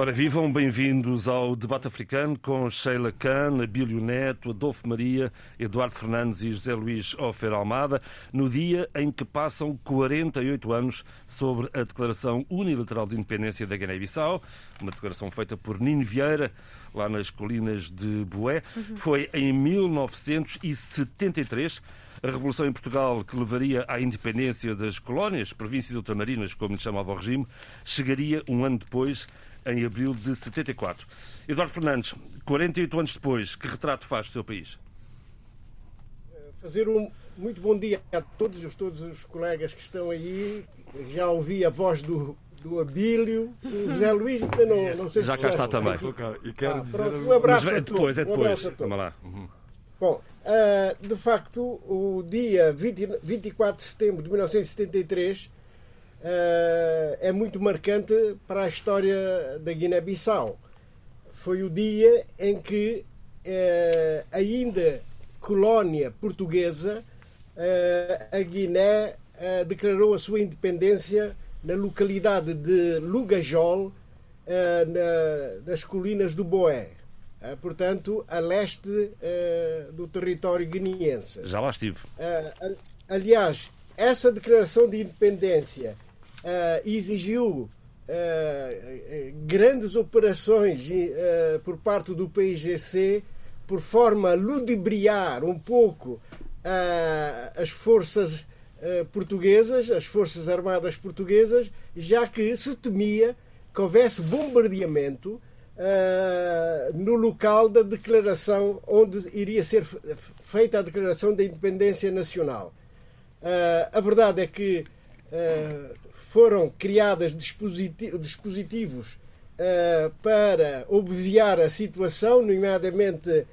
Ora, vivam, bem-vindos ao debate africano com Sheila Khan, Abílio Neto, Adolfo Maria, Eduardo Fernandes e José Luís Ofer Almada, no dia em que passam 48 anos sobre a Declaração Unilateral de Independência da Guiné-Bissau, uma declaração feita por Nino Vieira, lá nas colinas de Boé. Uhum. Foi em 1973. A revolução em Portugal, que levaria à independência das colónias, províncias ultramarinas, como lhe chamava o regime, chegaria um ano depois em abril de 74. Eduardo Fernandes, 48 anos depois, que retrato faz do seu país? Fazer um muito bom dia a todos os, todos os colegas que estão aí. Já ouvi a voz do, do Abílio, o José Luís ainda não, não sei já se cá está também. E quero ah, pronto, um abraço é a depois, todos. É depois, um. Vamos lá. Uhum. Bom, uh, de facto, o dia 20, 24 de setembro de 1973 uh, é muito marcante para a história da Guiné-Bissau. Foi o dia em que, uh, ainda colónia portuguesa, uh, a Guiné declarou a sua independência na localidade de Lugajol, na, nas colinas do Boé. Portanto, a leste do território guineense. Já lá estive. Aliás, essa declaração de independência uh, exigiu uh, grandes operações uh, por parte do PIGC por forma a ludibriar um pouco as forças portuguesas, as forças armadas portuguesas, já que se temia que houvesse bombardeamento no local da declaração onde iria ser feita a declaração da independência nacional. a verdade é que foram criados dispositivos uh, para obviar a situação, nomeadamente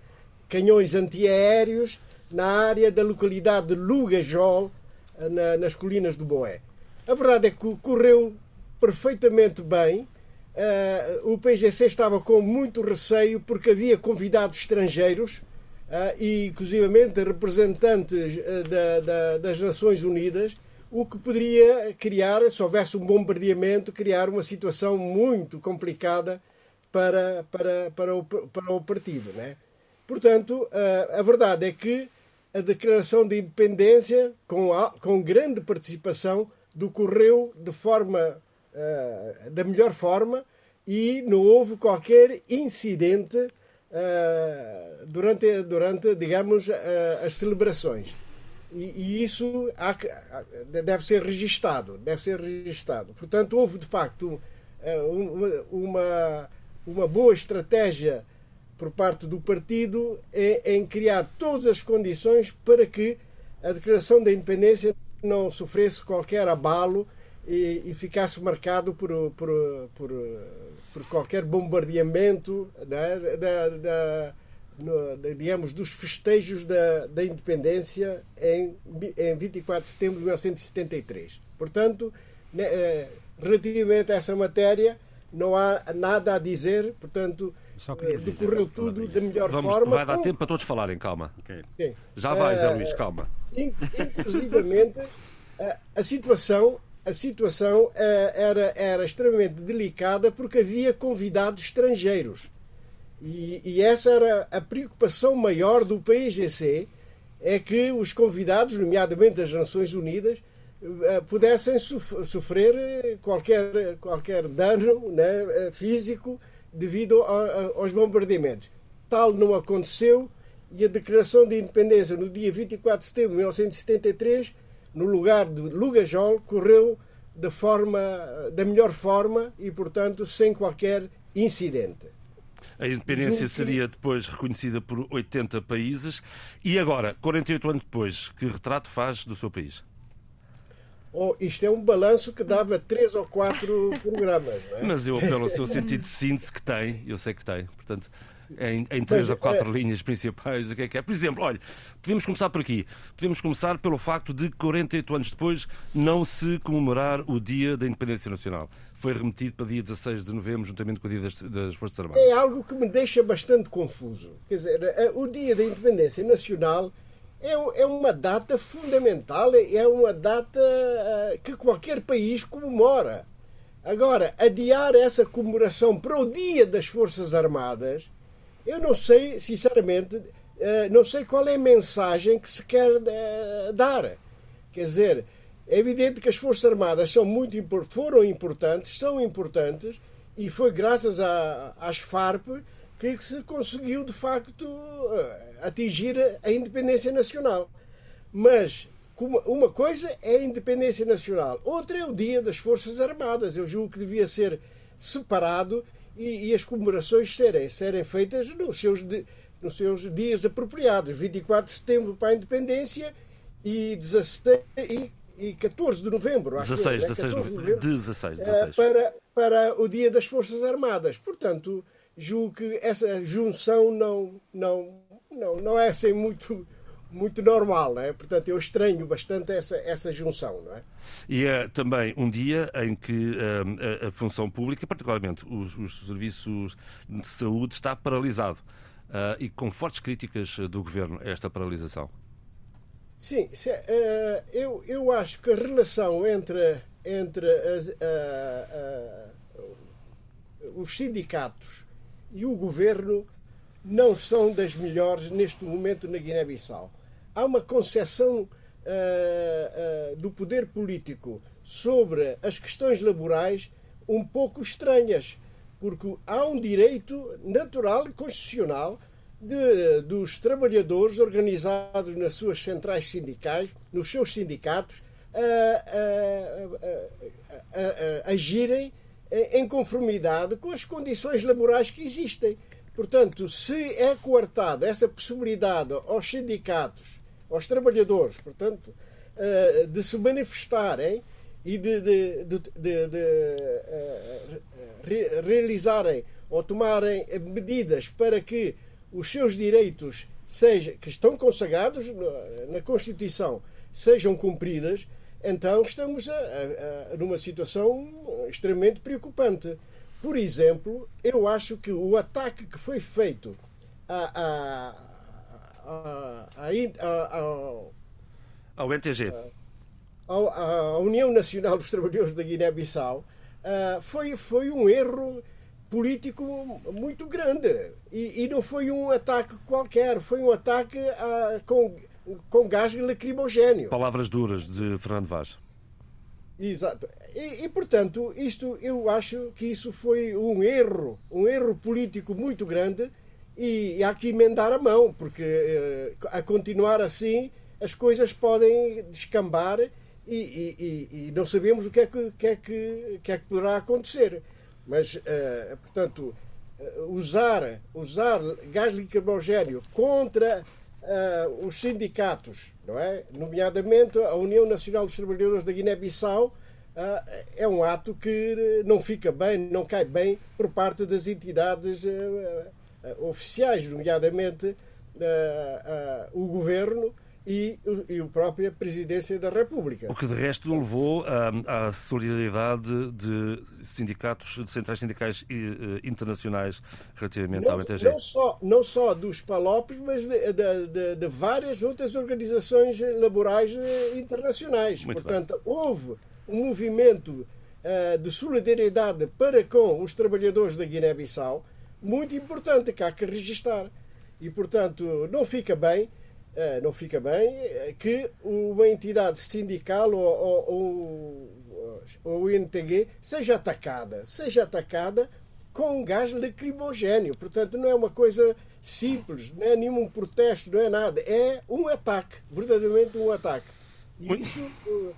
canhões antiaéreos, na área da localidade de Lugajol, uh, na, nas colinas do Boé. A verdade é que correu perfeitamente bem. Uh, o PGC estava com muito receio porque havia convidados estrangeiros e, inclusivamente, representantes da, da, das Nações Unidas o que poderia criar, se houvesse um bombardeamento, criar uma situação muito complicada para, para, para, o, para o partido. Né? Portanto, a, a verdade é que a declaração de independência, com, a, com grande participação, decorreu de forma, uh, da melhor forma e não houve qualquer incidente uh, durante, durante, digamos, uh, as celebrações. E, e isso há, deve ser registado, deve ser registado. Portanto, houve de facto eh, uma, uma boa estratégia por parte do partido em, em criar todas as condições para que a declaração da independência não sofresse qualquer abalo e, e ficasse marcado por, por, por, por qualquer bombardeamento né, da, da, no, digamos, dos festejos da, da independência em, em 24 de setembro de 1973. Portanto, né, eh, relativamente a essa matéria, não há nada a dizer, portanto, eh, decorreu tudo da melhor Vamos, forma. Vai dar com... tempo para todos falarem, calma. Okay. Já vai, Zé Luís, calma. Inclusivamente, a, a situação a situação era, era extremamente delicada porque havia convidados estrangeiros. E, e, essa era a preocupação maior do PIGC, é que os convidados, nomeadamente das Nações Unidas, eh, pudessem sofrer qualquer, qualquer dano né, físico devido a, aos bombardeamentos. Tal não aconteceu e a declaração de independência no dia 24 de setembro de 1973, no lugar de Lugajol, correu da, forma, da melhor forma e, portanto, sem qualquer incidente. A independência seria depois reconhecida por 80 países. E agora, 48 anos depois, que retrato faz do seu país? Oh, isto é um balanço que dava três ou quatro programas. Não é? Mas eu apelo ao seu sentido de síntese que tem, eu sei que tem. Portanto, em, em três ou quatro é... linhas principais o que é que é. Por exemplo, olha, podemos começar por aqui. Podemos começar pelo facto de 48 anos depois não se comemorar o Dia da Independência Nacional. Foi remetido para dia 16 de novembro, juntamente com o Dia das, das Forças Armadas. É algo que me deixa bastante confuso. Quer dizer, eh, o Dia da Independência Nacional é, é uma data fundamental, é uma data eh, que qualquer país comemora. Agora, adiar essa comemoração para o Dia das Forças Armadas, eu não sei, sinceramente, eh, não sei qual é a mensagem que se quer eh, dar. Quer dizer, é evidente que as Forças Armadas são muito foram importantes, são importantes, e foi graças às FARP que se conseguiu, de facto, atingir a independência nacional. Mas uma coisa é a independência nacional, outra é o Dia das Forças Armadas. Eu julgo que devia ser separado e, e as comemorações serem, serem feitas nos seus, nos seus dias apropriados 24 de setembro para a independência e, 16, e, e 14 de novembro. Acho 16, eu, 16, 14 de novembro, 16, 16. Para, para o Dia das Forças Armadas. Portanto, julgo que essa junção não, não, não, não é assim muito muito normal, não é? Portanto, eu estranho bastante essa, essa junção, não é? E é também um dia em que a, a, função pública, particularmente os, os, serviços de saúde, está paralisado uh, e com fortes críticas do governo a esta paralisação. Sim, uh, eu, eu acho que a relação entre, entre as, uh, os sindicatos e o governo não são das melhores neste momento na Guiné-Bissau há uma concepção uh, uh, do poder político sobre as questões laborais um pouco estranhas, porque há um direito natural e constitucional de, dos trabalhadores organizados nas suas centrais sindicais, nos seus sindicatos, a, agirem em conformidade com as condições laborais que existem. Portanto, se é coartada essa possibilidade aos sindicatos aos trabalhadores, portanto, eh, de se manifestarem e de, de, de, de eh, realizarem ou tomarem medidas para que os seus direitos seja, que estão consagrados na Constituição sejam cumpridas, então estamos a, a, a, numa situação extremamente preocupante. Por exemplo, eu acho que o ataque que foi feito a, a, a, ao NTG. A, União Nacional dos Trabalhadores da Guiné-Bissau foi, foi um erro político muito grande. E, e, não foi um ataque qualquer, foi um ataque a, com, com gás lacrimogéneo. Palavras duras de Fernando Vaz. Exato. E, e, portanto, isto eu acho que isso foi um erro, um erro político muito grande e, e há que emendar a mão, porque eh, a continuar assim as coisas podem descambar e, e, e, não sabemos o que é que, que, é que, que, é que poderá acontecer. Mas, uh, portanto, usar, usar gás lacrimogéneo contra uh, os sindicatos, não é? nomeadamente a União Nacional dos Trabalhadores da Guiné-Bissau, uh, é um ato que não fica bem, não cai bem por parte das entidades eh, oficiais, nomeadamente eh, o governo e, e a própria Presidência da República. O que de resto levou à, solidariedade de sindicatos, de centrais sindicais eh, internacionais relativamente não, ao MTG. Não só, não só dos Palopes, mas de, de, de, de várias outras organizações laborais internacionais. Muito Portanto, bem. houve um movimento de solidariedade para com os trabalhadores da Guiné-Bissau muito importante que há que registar. E, portanto, não fica bem, eh, não fica bem eh, que uma entidade sindical ou, ou, ou, ou o INTG seja atacada, seja atacada com gás lacrimogéneo. Portanto, não é uma coisa simples, não é nenhum protesto, não é nada. É um ataque, verdadeiramente um ataque. E isso uh,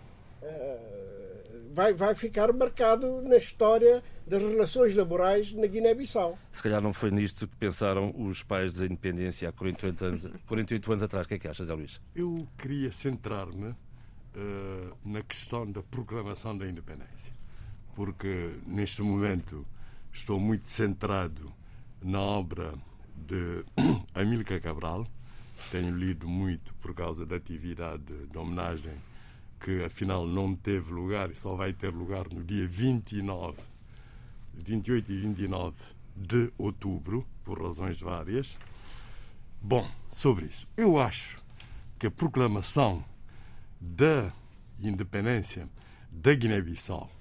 vai, vai ficar marcado na história das relações laborais na Guiné-Bissau. Se calhar não foi nisto que pensaram os pais da independência há 48 anos, 48 anos atrás. O que é que achas, Zé Luís? Eu queria centrar-me uh, na questão da proclamação da independência, porque neste momento estou muito centrado na obra de Amílcar Cabral. Tenho lido muito por causa da atividade de homenagem que afinal não teve lugar e só vai ter lugar no dia 29, 28 e 29 de outubro, por razões várias. Bom, sobre isso, eu acho que a proclamação da independência da Guiné-Bissau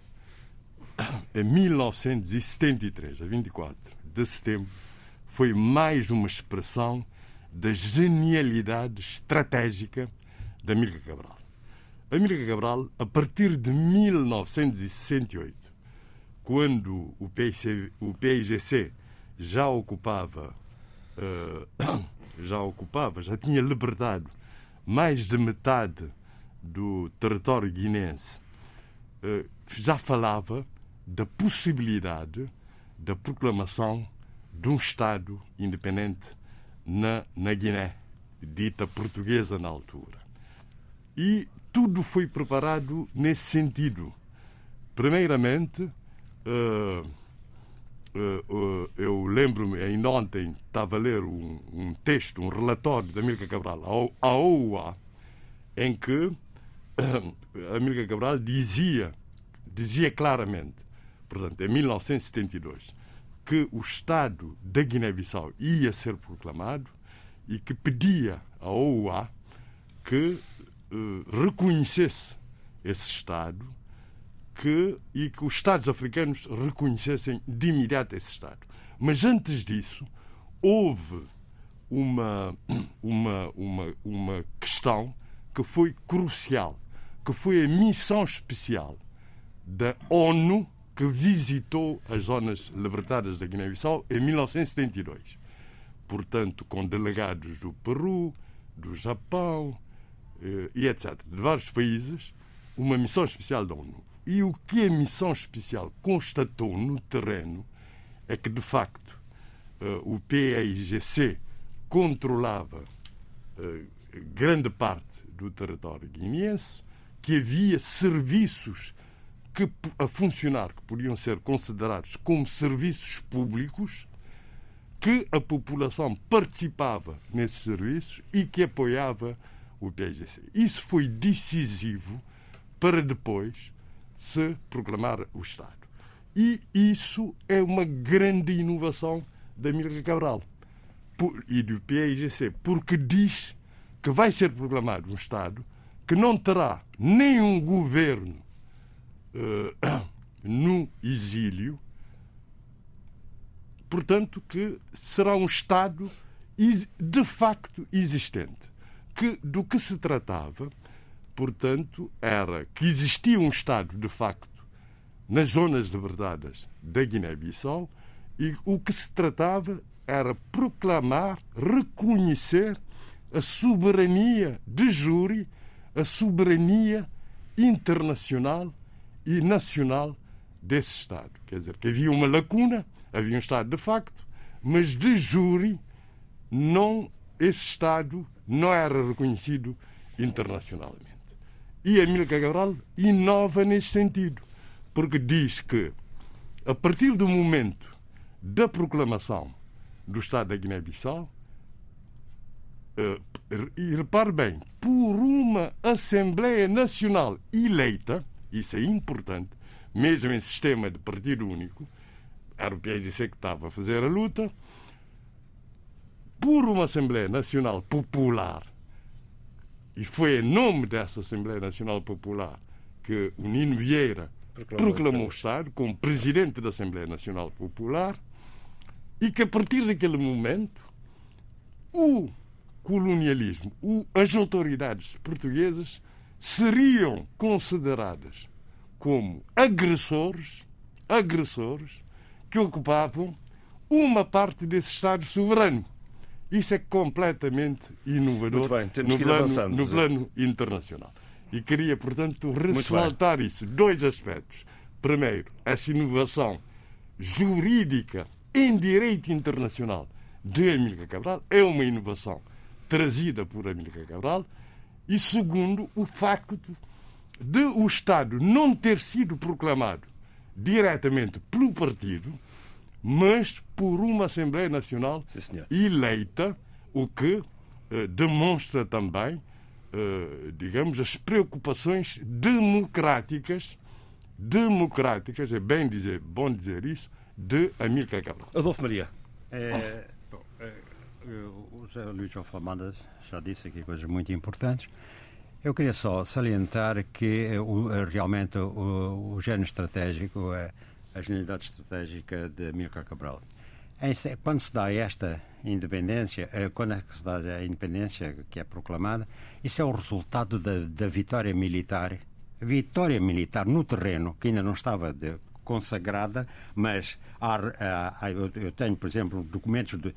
em 1973, a 24 de setembro, foi mais uma expressão da genialidade estratégica de Amílcar Cabral. Amílcar Cabral, a partir de 1968, quando o, PIC, o PIGC já ocupava, uh, já ocupava, já tinha libertado mais de metade do território guinense, uh, já falava da possibilidade da proclamação de um Estado independente na, na Guiné, dita portuguesa na altura. E tudo foi preparado nesse sentido. Primeiramente, eu lembro-me, ainda ontem estava a ler um, um texto, um relatório da Amílcar Cabral à OUA, em que a Amílcar Cabral dizia, dizia claramente, portanto, em 1972, que o Estado da Guiné-Bissau ia ser proclamado e que pedia à OUA que uh, reconhecesse esse Estado que, e que os Estados africanos reconhecessem de imediato esse Estado. Mas antes disso, houve uma, uma, uma, uma questão que foi crucial, que foi a missão especial da ONU que visitou as zonas libertadas da Guiné-Bissau em 1972. Portanto, com delegados do Peru, do Japão eh, e etc., de vários países, uma missão especial da ONU. E o que a missão especial constatou no terreno é que, de facto, eh, o PAIGC controlava eh, grande parte do território guineense, que havia serviços que, a funcionar que podiam ser considerados como serviços públicos, que a população participava nesses serviços e que apoiava o PSGC. Isso foi decisivo para depois se proclamar o Estado. E isso é uma grande inovação da Milka Cabral e do PIGC, porque diz que vai ser proclamado um Estado que não terá nenhum governo uh, no exílio, portanto, que será um Estado de facto existente. Que, do que se tratava, portanto, era que existia um Estado de facto nas zonas libertadas da Guiné-Bissau e o que se tratava era proclamar, reconhecer a soberania de júri, a soberania internacional e nacional desse Estado. Quer dizer, que havia uma lacuna, havia um Estado de facto, mas de júri não, esse Estado não era reconhecido internacionalmente. E Amílcar Cabral inova nesse sentido, porque diz que, a partir do momento da proclamação do Estado da Guiné-Bissau, eh, e repare bem, por uma Assembleia Nacional eleita, isso é importante, mesmo em sistema de partido único, era o PSC que estava a fazer a luta, por uma Assembleia Nacional Popular, e foi em nome dessa Assembleia Nacional Popular que o Nino Vieira proclamou, proclamou o Estado como presidente da Assembleia Nacional Popular, e que a partir daquele momento o colonialismo, as autoridades portuguesas seriam consideradas como agressores, agressores que ocupavam uma parte desse Estado soberano. Isso é completamente inovador bem, no, plano, no plano internacional. E queria, portanto, ressaltar isso. Dois aspectos. Primeiro, essa inovação jurídica em direito internacional de Amílcar Cabral é uma inovação trazida por Amílcar Cabral e segundo, o facto de o Estado não ter sido proclamado diretamente pelo partido, mas por uma Assembleia Nacional Sim, eleita, o que eh, demonstra também, eh, digamos, as preocupações democráticas, democráticas, é bem dizer, bom dizer isso, de Amílcar Cabral. Adolfo Maria. É, bom, é, o José Luís Alfamada já disse aqui coisas muito importantes. Eu queria só salientar que eh, eh, realmente o, o género estratégico, a, a genialidade estratégica de Amílcar Cabral. Quando se dá esta independência, eh, quando é se dá a independência que é proclamada, isso é o resultado da, da vitória militar, vitória militar no terreno, que ainda não estava de, consagrada, mas há, há, eu, tenho, por exemplo, documentos de,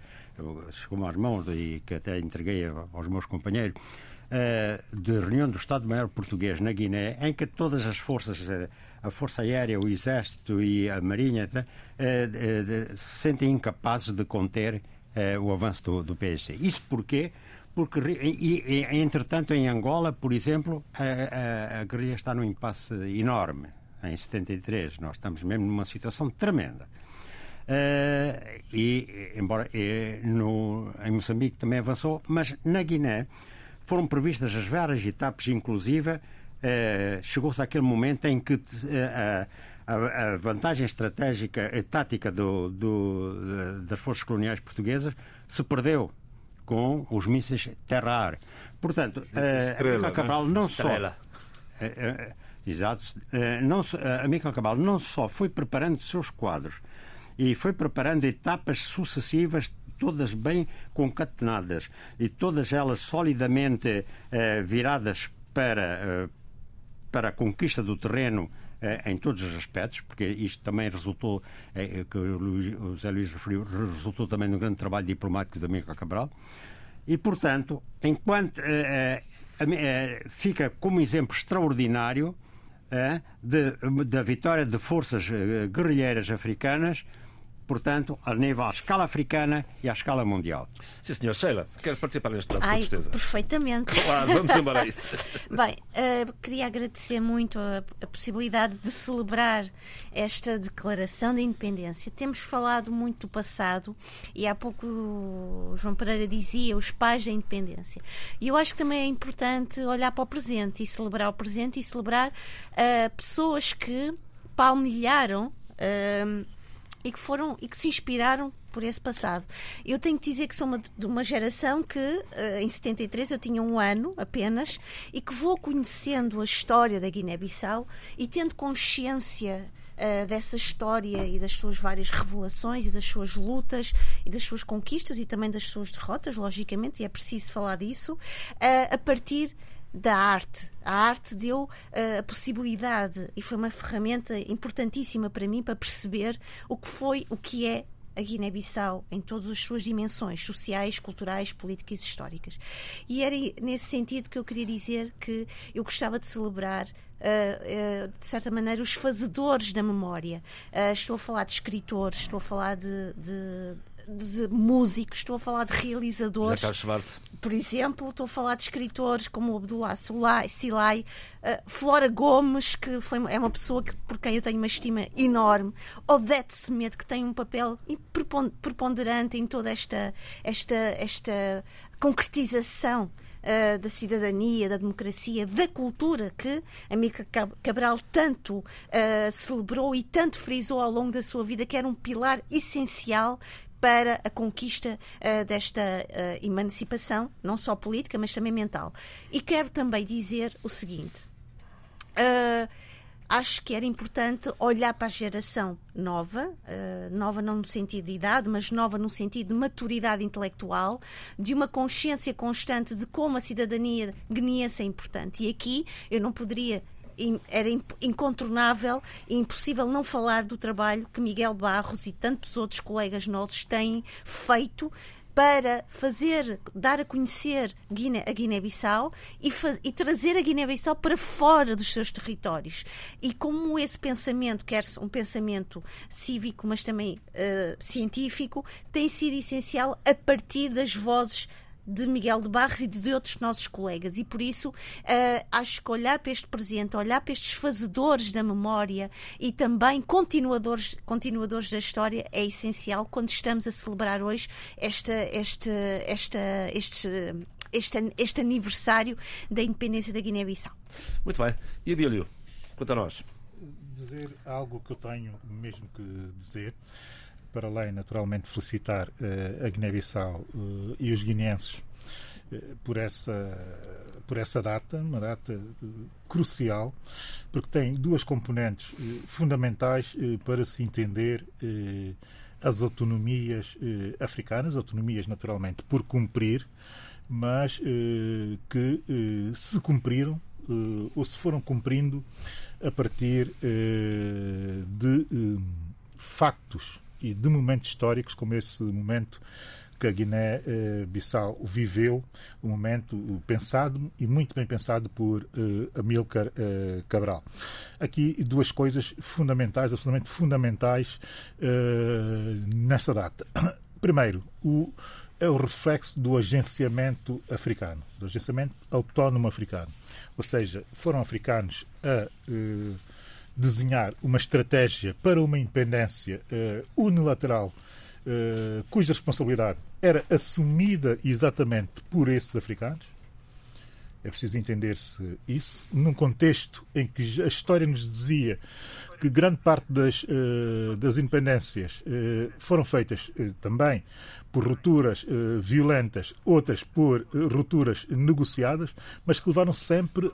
como às mãos e que até entreguei aos meus companheiros, uh, de reunião do Estado-Maior Português na Guiné, em que todas as forças, uh, a Força Aérea, o Exército e a Marinha, uh, se sentem incapazes de conter o avanço do, do PSC. Isso porquê? Porque, entretanto, em Angola, por exemplo, a, a, a guerrilha está num impasse enorme em 73. Nós estamos mesmo numa situação tremenda. Uh, e, embora e, no, em Moçambique também avançou, mas na Guiné foram previstas as várias etapas, inclusive chegou-se àquele momento em que uh, a, a, vantagem estratégica e tática do, do, das forças coloniais portuguesas se perdeu com os mísseis terra-ar. Portanto, uh, Cabral não Estrela. só. Exato. Uh, não, uh, Amílcar Cabral não só foi preparando seus quadros e foi preparando etapas sucessivas todas bem concatenadas e todas elas solidamente uh, viradas para, uh, para a conquista do terreno uh, em todos os aspectos, porque isto também resultou, que o José Luís referiu, resultou também num grande trabalho diplomático de Amílcar Cabral. E, portanto, enquanto fica como exemplo extraordinário da vitória de forças eh, guerrilheiras africanas portanto, a nível à escala africana e à escala mundial. Sim, senhor. Sheila, quer participar neste debate, com certeza. perfeitamente. Claro, vamos embora a isso. Bem, uh, queria agradecer muito a, a, possibilidade de celebrar esta declaração de independência. Temos falado muito do passado e há pouco o João Pereira dizia os pais da independência. E eu acho que também é importante olhar para o presente e celebrar o presente e celebrar uh, pessoas que palmilharam. Uh, e que foram e que se inspiraram por esse passado. Eu tenho que dizer que sou uma, de uma geração que, uh, em 73, eu tinha um ano apenas e que vou conhecendo a história da Guiné-Bissau e tendo consciência uh, dessa história e das suas várias revelações e das suas lutas e das suas conquistas e também das suas derrotas, logicamente, e é preciso falar disso, uh, a partir da arte. A arte deu uh, a possibilidade e foi uma ferramenta importantíssima para mim para perceber o que foi, o que é a Guiné-Bissau em todas as suas dimensões sociais, culturais, políticas e históricas. E era nesse sentido que eu queria dizer que eu gostava de celebrar Uh, uh, de certa maneira, os fazedores da memória. Uh, estou a falar de escritores, estou a falar de, de, de músicos, estou a falar de realizadores. Por exemplo, estou a falar de escritores como o Abdullah Silai, uh, Flora Gomes, que foi, é uma pessoa que, por quem eu tenho uma estima enorme, Odete Semedo, que tem um papel preponderante em toda esta, esta, esta concretização Uh, da cidadania, da democracia, da cultura que Amílcar Cabral tanto uh, celebrou e tanto frisou ao longo da sua vida, que era um pilar essencial para a conquista uh, desta uh, emancipação, não só política, mas também mental. E quero também dizer o seguinte. Uh, acho que era importante olhar para a geração nova, nova não no sentido de idade, mas nova no sentido de maturidade intelectual, de uma consciência constante de como a cidadania guineense é importante. E aqui eu não poderia era incontornável e impossível não falar do trabalho que Miguel Barros e tantos outros colegas nossos têm feito para fazer, dar a conhecer Guiné, a Guiné-Bissau e, e, trazer a Guiné-Bissau para fora dos seus territórios. E como esse pensamento, quer um pensamento cívico, mas também uh, científico, tem sido essencial a partir das vozes de Miguel de Barros e de outros nossos colegas. E por isso acho que olhar para este presente, olhar para estes fazedores da memória e também continuadores, continuadores da história é essencial quando estamos a celebrar hoje esta, este, esta, este, este, este aniversário da independência da Guiné-Bissau. Muito bem. E Abílio, quanto a nós? Dizer algo que eu tenho mesmo que dizer, para além, naturalmente, felicitar uh, a Guiné-Bissau uh, e os guineenses uh, por essa por essa data, uma data crucial, porque tem duas componentes fundamentais para se entender as autonomias africanas, autonomias naturalmente por cumprir, mas que se cumpriram ou se foram cumprindo a partir de factos e de momentos históricos, como esse momento que a Guiné-Bissau viveu, um momento pensado e muito bem pensado por uh, Amílcar uh, Cabral. Aqui duas coisas fundamentais, absolutamente fundamentais uh, nessa data. Primeiro, o, é o reflexo do agenciamento africano, do agenciamento autónomo africano. Ou seja, foram africanos a eh, desenhar uma estratégia para uma independência eh, unilateral, eh, cuja responsabilidade era assumida exatamente por esses africanos. É preciso entender-se isso, num contexto em que a história nos dizia que grande parte das, uh, das independências uh, foram feitas uh, também por rupturas violentas, outras por rupturas negociadas, mas que levaram sempre,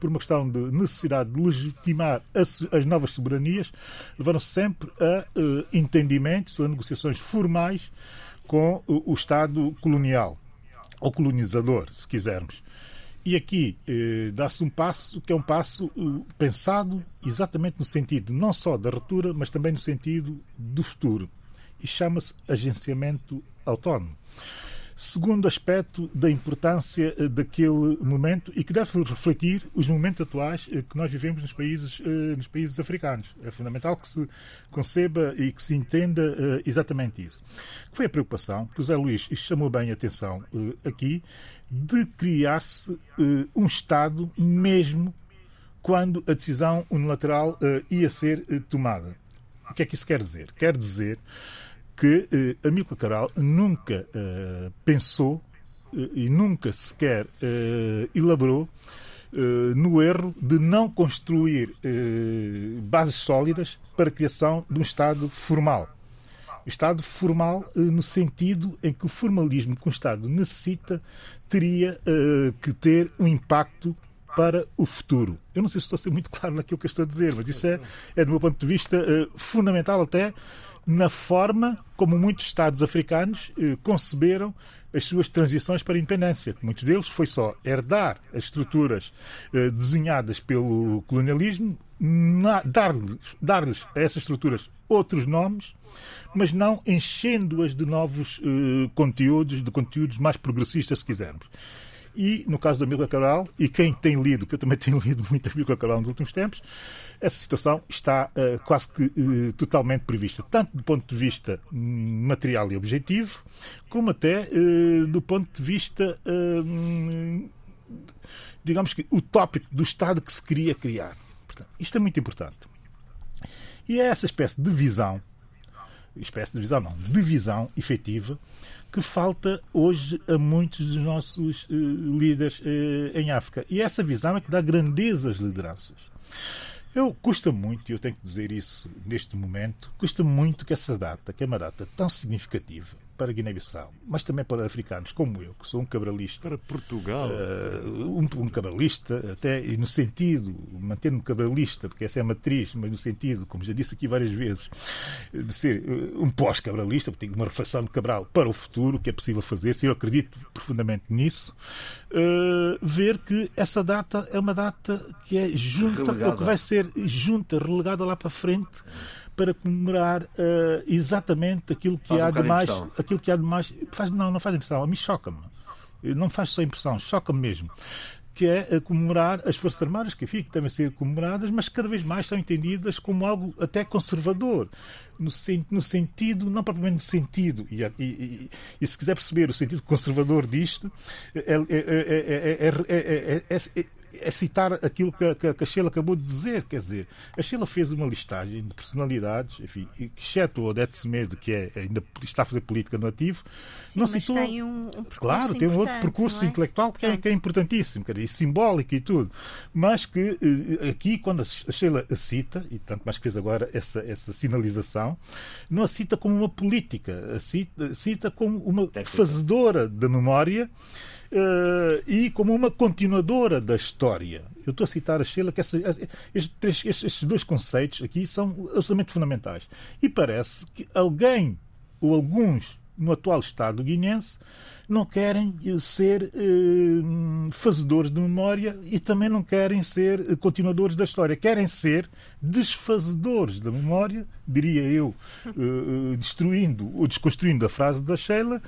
por uma questão de necessidade de legitimar as, as novas soberanias, levaram sempre a entendimentos a negociações formais com o Estado colonial ou colonizador, se quisermos. E aqui eh, dá-se um passo que é um passo uh, pensado exatamente no sentido não só da ruptura, mas também no sentido do futuro. E chama-se agenciamento autónomo. Segundo aspecto da importância uh, daquele momento e que deve refletir os momentos atuais uh, que nós vivemos nos países, nos países africanos. É fundamental que se conceba e que se entenda exatamente isso. Foi a preocupação que o Zé Luís chamou bem a atenção aqui de criar-se uh, um Estado mesmo quando a decisão unilateral uh, ia ser uh, tomada. O que é que isso quer dizer? Quer dizer que uh, Amílcar Cabral nunca pensou e nunca sequer elaborou no erro de não construir bases sólidas para a criação de um Estado formal. Estado formal no sentido em que o formalismo que um Estado necessita teria uh, que ter um impacto para o futuro. Eu não sei se estou a ser muito claro naquilo que estou a dizer, mas isso é, é do meu ponto de vista, uh, fundamental até na forma como muitos Estados africanos uh, conceberam as suas transições para a independência. Muitos deles foi só herdar as estruturas desenhadas pelo colonialismo, dar-lhes dar a essas estruturas outros nomes, mas não enchendo-as de novos uh, conteúdos, de conteúdos mais progressistas, se quisermos. E, no caso da Amílcar Cabral, e quem tem lido, que eu também tenho lido muito a Amílcar Cabral nos últimos tempos, essa situação está uh, quase que uh, totalmente prevista, tanto do ponto de vista hum, material e objetivo, como até do ponto de vista, hum, digamos que, utópico do Estado que se queria criar. Portanto, isto é muito importante. E é essa espécie de visão, espécie de visão não, de visão efetiva, que falta hoje a muitos dos nossos uh, líderes uh, em África. E essa visão é que dá grandeza às lideranças. Eu custa muito, e eu tenho que dizer isso neste momento, custa muito que essa data, que é uma data tão significativa, para Guiné-Bissau, mas também para africanos como eu, que sou um cabralista. Para Portugal. Uh, um, um, cabralista, até e no sentido, mantendo-me cabralista, porque essa é a matriz, mas no sentido, como já disse aqui várias vezes, de ser uh, um pós-cabralista, porque tenho uma reflexão de Cabral para o futuro, que é possível fazer, se eu acredito profundamente nisso, uh, ver que essa data é uma data que é junta, ou que vai ser junta, relegada lá para frente para comemorar uh, exatamente aquilo que faz há um de mais. Aquilo que há de mais. Faz, não, não faz impressão. A mim choca-me. Não faz só impressão, choca-me mesmo. que é comemorar as Forças Armadas, que, enfim, que devem ser comemoradas, mas cada vez mais são entendidas como algo até conservador, no, no sentido, não propriamente no sentido, e, e, e, se quiser perceber o sentido conservador disto, é, é, é, é citar aquilo que, que, que, a Sheila acabou de dizer. Quer dizer, a Sheila fez uma listagem de personalidades, enfim, exceto o Odete Semedo, que é, ainda está a fazer política no ativo. Sim, não citou, tem um, um Claro, tem um outro percurso é? intelectual que é, que é, importantíssimo, quer dizer, simbólico e tudo. Mas que eh, aqui, quando a Sheila a cita, e tanto mais que fez agora essa, essa sinalização, não a cita como uma política, a cita, a cita como uma Técnica. fazedora da memória uh, e como uma continuadora da história. Eu estou a citar a Sheila que essa, estes, estes dois conceitos aqui são absolutamente fundamentais. E parece que alguém ou alguns no atual Estado guinense não querem eh, ser eh, fazedores de memória e também não querem ser continuadores da história. Querem ser desfazedores da memória, diria eu, eh, destruindo ou desconstruindo a frase da Sheila,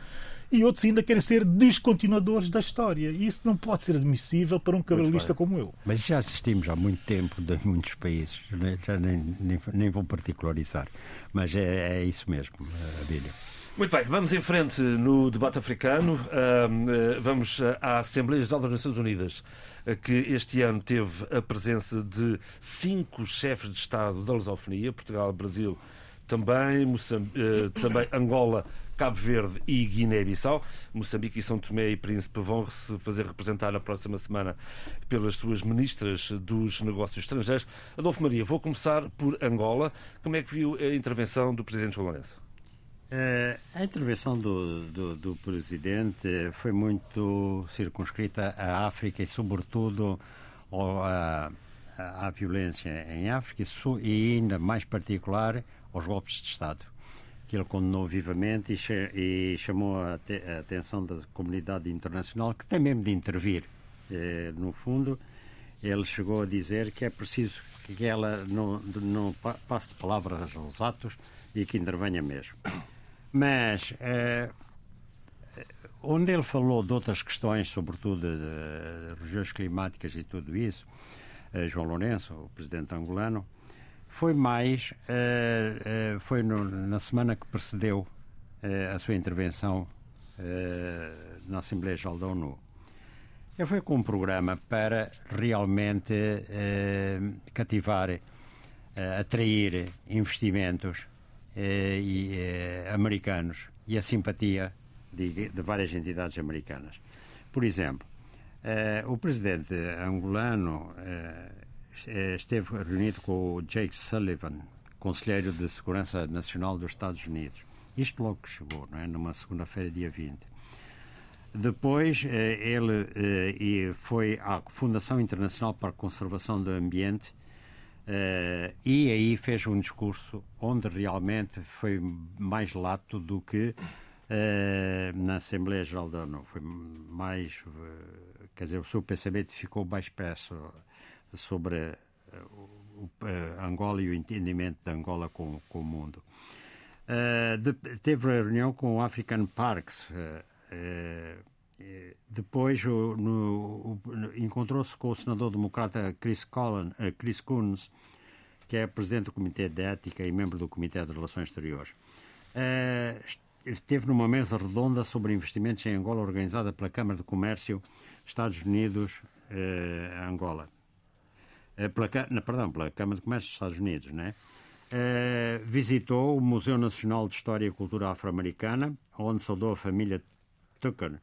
e outros ainda querem ser descontinuadores da história. E isso não pode ser admissível para um cabalista como eu. Mas já assistimos há muito tempo de muitos países, já nem, nem, nem vou particularizar, mas é, é isso mesmo, Abílio. Muito bem, vamos em frente no debate africano. Uh, vamos à Assembleia Geral das Nações Unidas, que este ano teve a presença de cinco chefes de Estado da lusofonia, Portugal, Brasil, também, uh, também Angola, Cabo Verde e Guiné-Bissau. Moçambique e São Tomé e Príncipe vão se fazer representar na próxima semana pelas suas ministras dos negócios estrangeiros. Adolfo Maria, vou começar por Angola. Como é que viu a intervenção do Presidente João Lourenço? Uh, a intervenção do, do, do, Presidente foi muito circunscrita à África e, sobretudo, à, à violência em África e, ainda mais particular, aos golpes de Estado que ele condenou vivamente e, chamou a, te, a, atenção da comunidade internacional, que tem mesmo de intervir. Eh, no fundo, ele chegou a dizer que é preciso que ela não, não passe de palavras aos atos e que intervenha mesmo. Mas, eh, onde ele falou de outras questões, sobretudo de regiões climáticas e tudo isso, eh, João Lourenço, o presidente angolano, foi mais, uh, uh, foi no, na semana que precedeu uh, a sua intervenção na Assembleia Geral da ONU. Ele foi com um programa para realmente cativar, atrair investimentos e, americanos e a simpatia de, de, várias entidades americanas. Por exemplo, o presidente angolano eh, esteve reunido com o Jake Sullivan, Conselheiro de Segurança Nacional dos Estados Unidos. Isto logo que chegou, não é? numa segunda-feira, dia 20. Depois, eh, ele eh, foi à Fundação Internacional para a Conservação do Ambiente e aí fez um discurso onde realmente foi mais lato do que na Assembleia Geral da ONU. Foi mais, quer dizer, o seu pensamento ficou mais expresso sobre uh, o, uh, Angola e o entendimento de Angola com, com o mundo. Uh, de, teve a reunião com o African Parks. depois encontrou-se com o senador democrata Chris, Collin, Chris Coons, que é presidente do Comitê de Ética e membro do Comitê de Relações Exteriores. esteve numa mesa redonda sobre investimentos em Angola organizada pela Câmara de Comércio Estados Unidos-Angola. Eh, pela, perdão, pela Câmara de Comércio dos Estados Unidos, né? Uh, visitou o Museu Nacional de História e Cultura Afro-Americana, onde saudou a família Tucker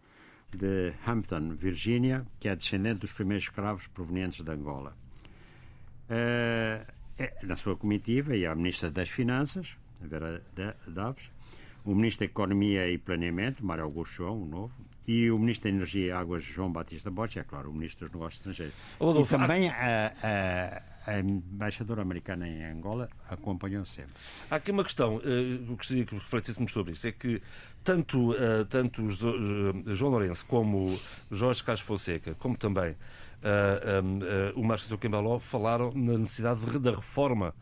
de Hampton, Virgínia, que é descendente dos primeiros escravos provenientes de Angola. Uh, na sua comitiva e a Ministra das Finanças, Vera Daves, o Ministro da Economia e Planeamento, Mário Augusto João, o novo, e o Ministro da Energia e Águas, João Batista Bote, é claro, o Ministro dos Negócios Estrangeiros. e também a, a, a, embaixadora americana em Angola acompanhou sempre. Há aqui uma questão, uh, gostaria que refletíssemos sobre isso, é que tanto, uh, tanto uh, João Lourenço como Jorge Carlos Fonseca, como também o Márcio Quembaló falaram na necessidade de, da reforma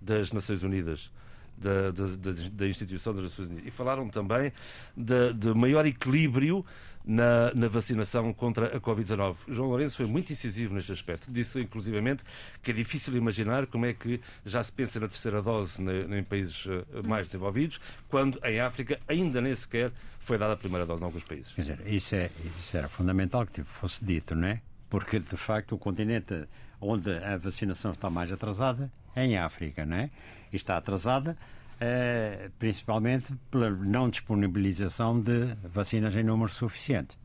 das Nações Unidas. da, da, da instituição das Nações Unidas. E falaram também de, de maior equilíbrio na, na, vacinação contra a Covid-19. João Lourenço foi muito incisivo neste aspecto. Disse, inclusivamente, que é difícil imaginar como é que já se pensa na terceira dose em países eh, mais desenvolvidos, quando em África ainda nem sequer foi dada a primeira dose em alguns países. Quer dizer, isso, é, isso era fundamental que fosse dito, não é? Porque, de facto, o continente onde a vacinação está mais atrasada é em África, não é? E está atrasada eh, principalmente pela não disponibilização de vacinas em número suficiente.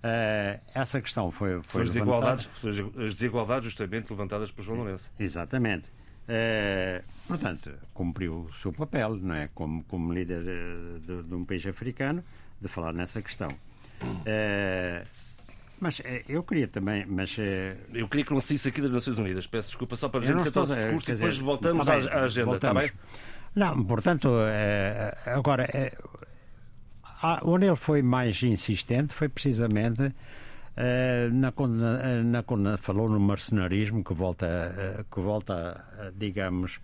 Uh, essa questão foi, foi as, desigualdades, as desigualdades justamente levantadas por João Lourenço. Exatamente. Uh, portanto, cumpriu o seu papel, não é? Como, como líder de, de um país africano, de falar nessa questão. Uh, mas eu queria também. Mas, eu queria que não saísse aqui das Nações Unidas. Peço desculpa só para a gente sentar o discurso e depois voltamos à, à agenda. Voltamos. Está bem? Não, portanto, eh, agora, eh, onde ele foi mais insistente foi precisamente eh, na quando, na, quando falou no mercenarismo que volta, que volta digamos,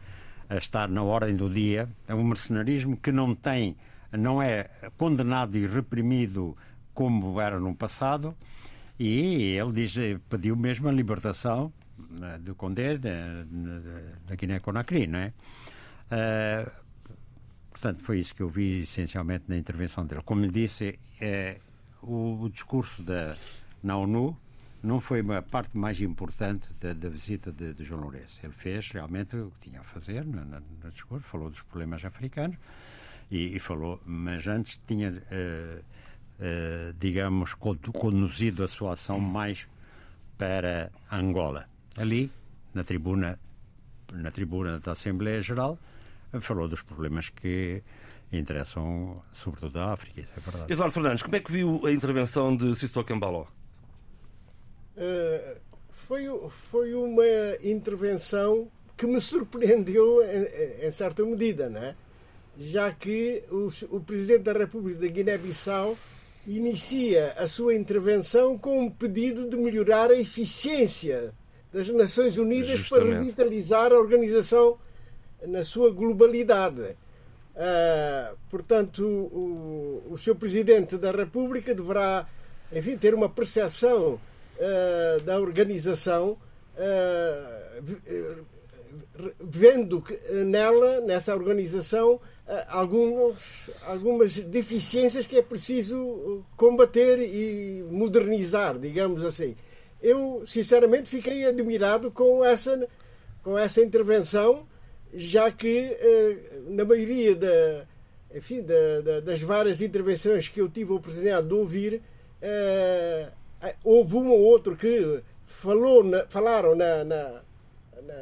a estar na ordem do dia. É um mercenarismo que não tem, não é condenado e reprimido como era no passado. E ele diz, pediu mesmo a libertação do Condé da Guiné-Conakry, não é? Uh, portanto, foi isso que eu vi essencialmente na intervenção dele. Como lhe disse, é, o, o, discurso da, na ONU não foi a parte mais importante da, da visita de, de, João Lourenço. Ele fez realmente o que tinha a fazer no, no, no discurso, falou dos problemas africanos e, e falou, mas antes tinha, uh, uh, digamos, conduzido a sua ação mais para Angola. Ali, na tribuna, na tribuna da Assembleia Geral, falou dos problemas que interessam sobretudo a África, isso é verdade. Eduardo Fernandes, como é que viu a intervenção de Sisto Cambaló? Uh, foi, foi uma intervenção que me surpreendeu em, em certa medida, não é? já que o, o Presidente da República da Guiné-Bissau inicia a sua intervenção com um pedido de melhorar a eficiência das Nações Unidas Justamente. para revitalizar a organização na sua globalidade. Uh, portanto, o, o seu Presidente da República deverá, enfim, ter uma percepção uh, da organização, uh, vendo que nela, nessa organização, alguns, algumas deficiências que é preciso combater e modernizar, digamos assim. Eu, sinceramente, fiquei admirado com essa, com essa intervenção já que eh, na maioria da, enfim, da, da, das várias intervenções que eu tive a oportunidade de ouvir, eh, houve um ou outro que falou falaram na, na,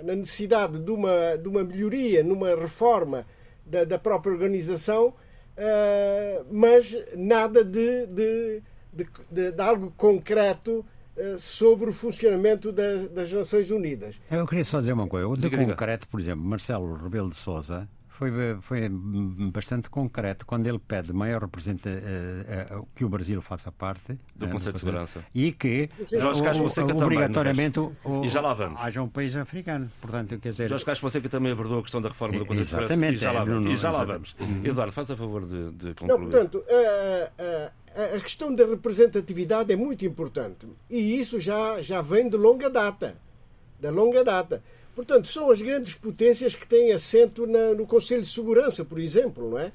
na, necessidade de uma, de uma melhoria, numa reforma da, da própria organização, eh, mas nada de, de, de, de algo concreto eh, sobre o funcionamento das, das, Nações Unidas. Eu queria só dizer uma coisa. O de concreto, por exemplo, Marcelo Rebelo de Sousa foi, foi bastante concreto quando ele pede maior representante uh, uh, que o Brasil faça parte do uh, Conselho de Segurança e que Jorge Castro Fonseca obrigatoriamente também, e já lá vamos. haja um país africano. Portanto, quer dizer... Jorge Castro Fonseca também abordou a questão da reforma do Conselho de Segurança e já lá vamos. e já lá vamos. Uhum. Eduardo, faz a favor de, de concluir. Não, portanto, a questão da representatividade é muito importante e isso já, já vem de longa data. Da longa data. Portanto, são as grandes potências que têm assento na, no Conselho de Segurança, por exemplo, não é?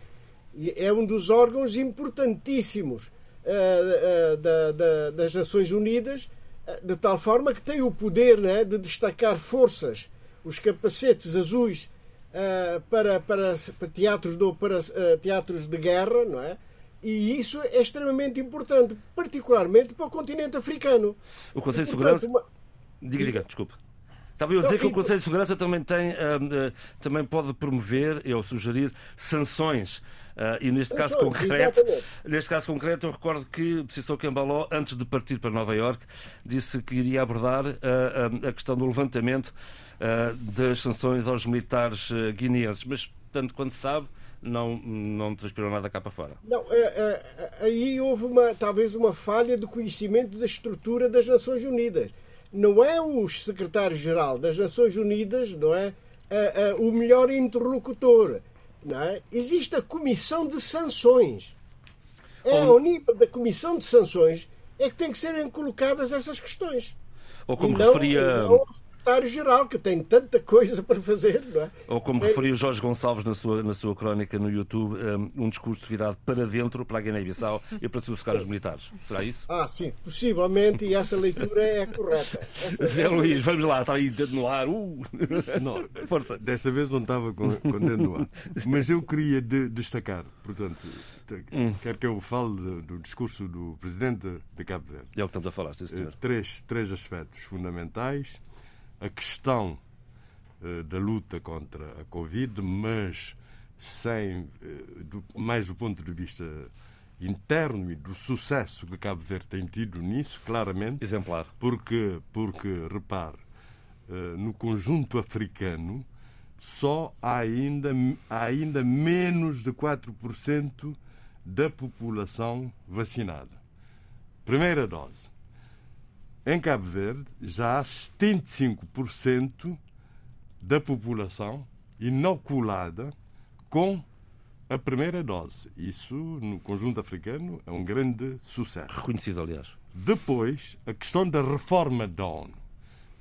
E é um dos órgãos importantíssimos uh, uh, da, da, das Nações Unidas, uh, de tal forma que tem o poder é, de destacar forças, os capacetes azuis para, para, para, teatros, do, para teatros de guerra, não é? E isso é extremamente importante, particularmente para o continente africano. O Conselho de Segurança. Uma... Diga, diga, desculpe. Estava eu a dizer Não, que o Conselho de Segurança também, tem, uh, uh, também pode promover ou sugerir sanções. Uh, e neste caso concreto, neste caso concreto, eu recordo que o professor Cambaló, antes de partir para Nova Iorque, disse que iria abordar a questão do levantamento das sanções aos militares guineenses. Mas, tanto quanto se sabe, não, não transpirou nada cá para fora. Não, é, é, aí houve uma, talvez uma falha de conhecimento da estrutura das Nações Unidas. Não é o secretário-geral das Nações Unidas, não é? o melhor interlocutor. não é? existe a Comissão de Sanções. É ao nível da Comissão de Sanções é que tem que serem colocadas essas questões. Ou como e não, referia. não secretário-geral, que tem tanta coisa para fazer, não é? Ou como É- referiu Jorge Gonçalves na sua, na sua crónica no YouTube, um, discurso virado para dentro, para a Guiné-Bissau e para sossegar os militares. Será isso? Ah, sim, possivelmente, e essa leitura é correta. Essa- Zé Luís, vamos lá, está aí dedo no ar. Uh. Não, Força. Desta vez não estava com, com dedo no ar. Mas eu queria de- destacar, portanto, te- quer que eu fale do, do discurso do presidente de Cabo Verde. É o que estamos a falar, sim, Eh, senhor. Três, três aspectos fundamentais. A questão eh, da luta contra a Covid, mas sem, eh, do- mais do ponto de vista interno e do sucesso que Cabo Verde tem tido nisso, claramente. Exemplar. Porque, porque repare, eh, no conjunto africano só há ainda, há ainda menos de 4% da população vacinada. Primeira dose. Em Cabo Verde já há 75% da população inoculada com a primeira dose. Isso, no conjunto africano, é um grande sucesso. Reconhecido, aliás. Depois, a questão da reforma da ONU.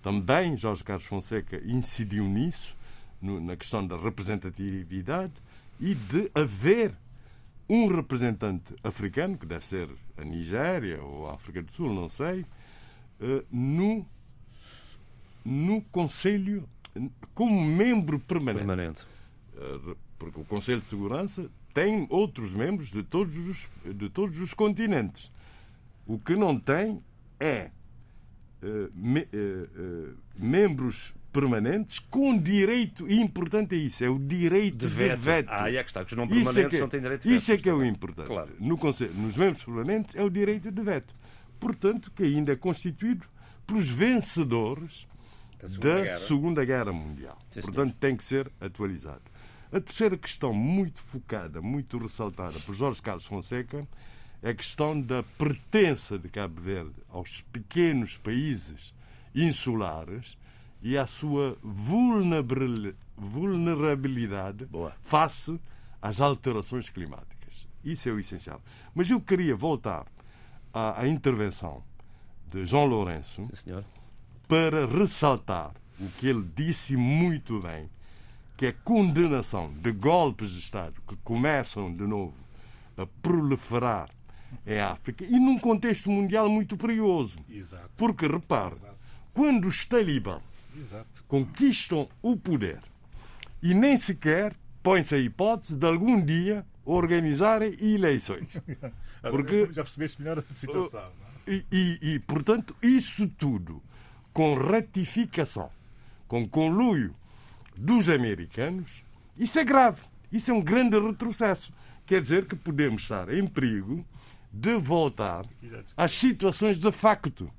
Também Jorge Carlos Fonseca incidiu nisso, no- na questão da representatividade e de haver um representante africano, que deve ser a Nigéria ou a África do Sul, não sei, no, no Conselho, como membro permanente. Permanente. Eh, porque o Conselho de Segurança tem outros membros de todos os, de todos os continentes. O que não tem é eh, me- eh, eh, membros permanentes com direito, e importante é isso, é o direito de De veto. veto. Ah, aí é que está, que os não Isso é permanentes que, não têm direito de veto. Isso é que é o importante. Claro. No Conselho, nos membros permanentes é o direito de veto. Portanto, que ainda é constituído pelos vencedores da Segunda Guerra, Mundial. Sim, Portanto, tem que ser atualizado. A terceira questão, muito focada, muito ressaltada por Jorge Carlos Fonseca, é a questão da pertença de Cabo Verde aos pequenos países insulares e à sua vulnerabil- vulnerabilidade Boa. face às alterações climáticas. Isso é o essencial. Mas eu queria voltar à, à intervenção de João Lourenço Sim, para ressaltar o que ele disse muito bem, que é a condenação de golpes de Estado que começam de novo a proliferar em África e num contexto mundial muito perigoso. Exato, Porque, repare, quando os talibã exato. conquistam o poder e nem sequer põe-se a hipótese de algum dia organizarem eleições. Porque- Já percebeste melhor a situação, é? E, e- e, portanto, isso tudo com ratificação, com conluio dos americanos, isso é grave. Isso é um grande retrocesso. Quer dizer que podemos estar em perigo de voltar às situações de facto.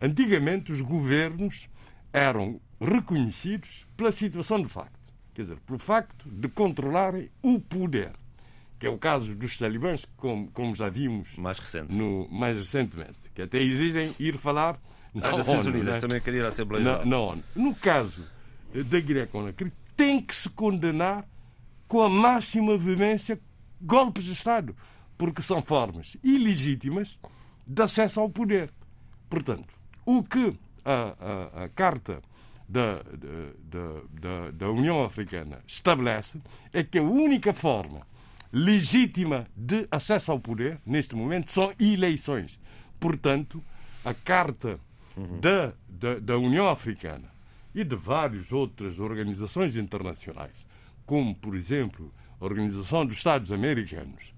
Antigamente, os governos eram reconhecidos pela situação de facto. Quer dizer, pelo facto de controlarem o poder. Que é o caso dos talibãs, como, como já vimos Mais recente. no, mais recentemente, que até exigem ir falar na Nações ONU, Unidas, né? também queria ir à Assembleia na, na ONU. No caso da Guiné-Conakry, tem que se condenar com a máxima veemência golpes de Estado, porque são formas ilegítimas de acesso ao poder. Portanto, o que a, a- a Carta da, da- da- da União Africana estabelece é que a única forma legítima de acesso ao poder, neste momento, são eleições. Portanto, a Carta da, da, da União Africana e de várias outras organizações internacionais, como, por exemplo, a Organização dos Estados Americanos,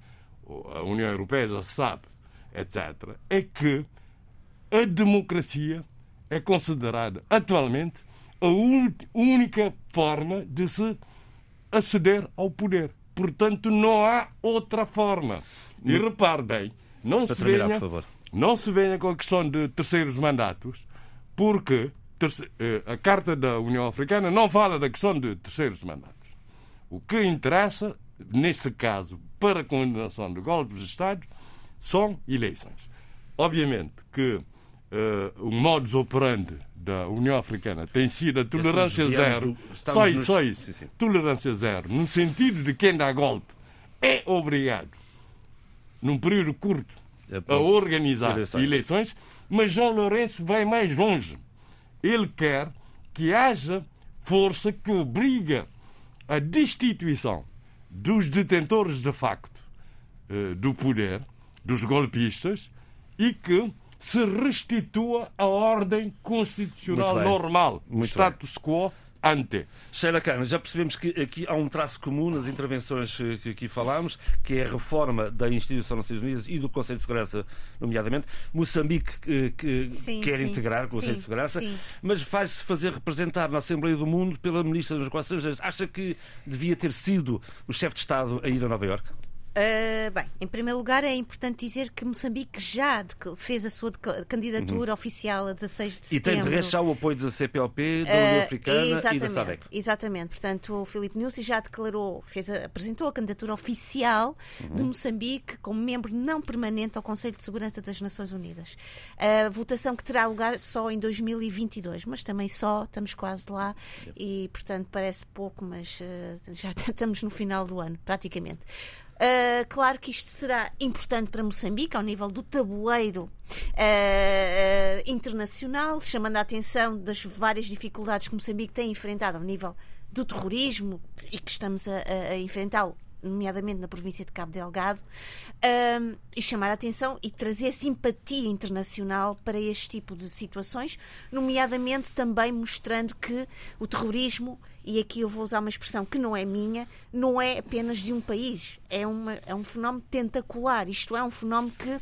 a União Europeia já sabe, etc., é que a democracia é considerada atualmente a única forma de se aceder ao poder. Portanto, não há outra forma. E repare bem, não Para se, terminar, venha, por favor. não se venha com a questão de terceiros mandatos, porque eh, a Carta da União Africana não fala da questão de terceiros mandatos. O que interessa, neste caso, para a condenação de golpes de Estado, são eleições. Obviamente que uh, o modus operandi da União Africana tem sido a tolerância zero. Do, só isso, só isso. Sim, sim. Tolerância zero. No sentido de quem dá golpe é obrigado, num período curto, É a organizar Eleições. eleições. mas João Lourenço vai mais longe. Ele quer que haja força que obriga a destituição dos detentores de facto eh, do poder, dos golpistas, e que se restitua a ordem constitucional Muito bem. normal, Muito status quo ante. Sheila Khan, já percebemos que aqui há um traço comum nas intervenções eh, que aqui falámos, que é a reforma da instituição das Nações Unidas e do Conselho de Segurança, nomeadamente. Moçambique eh, que Sim, quer sim. integrar o Conselho Sim, de Segurança, sim. mas faz-se fazer representar na Assembleia do Mundo pela Ministra dos Negócios Estrangeiros. Acha que devia ter sido o chefe de Estado a ir a Nova Iorque? Uh, bem, em primeiro lugar é importante dizer que Moçambique já fez a sua candidatura oficial a 16 de Uhum. E tem setembro. de resto já o apoio da CPLP, da Uh, União Africana e da SADEC. Exatamente. Portanto, o Filipe Nussi já declarou, fez apresentou a candidatura oficial Uhum. de Moçambique como membro não permanente ao Conselho de Segurança das Nações Unidas. A votação que terá lugar só em 2022, mas também só, estamos quase lá e, portanto, parece pouco, mas uh, já estamos no final do ano, praticamente. Uh, claro que isto será importante para Moçambique ao nível do tabuleiro uh, internacional, chamando a atenção das várias dificuldades que Moçambique tem enfrentado ao nível do terrorismo e que estamos a, a- enfrentá-lo, nomeadamente na província de Cabo Delgado, um, e chamar a atenção e trazer simpatia internacional para este tipo de situações, nomeadamente também mostrando que o terrorismo, e aqui eu vou usar uma expressão que não é minha, não é apenas de um país, é, uma, é um fenómeno tentacular, isto é, um fenómeno que,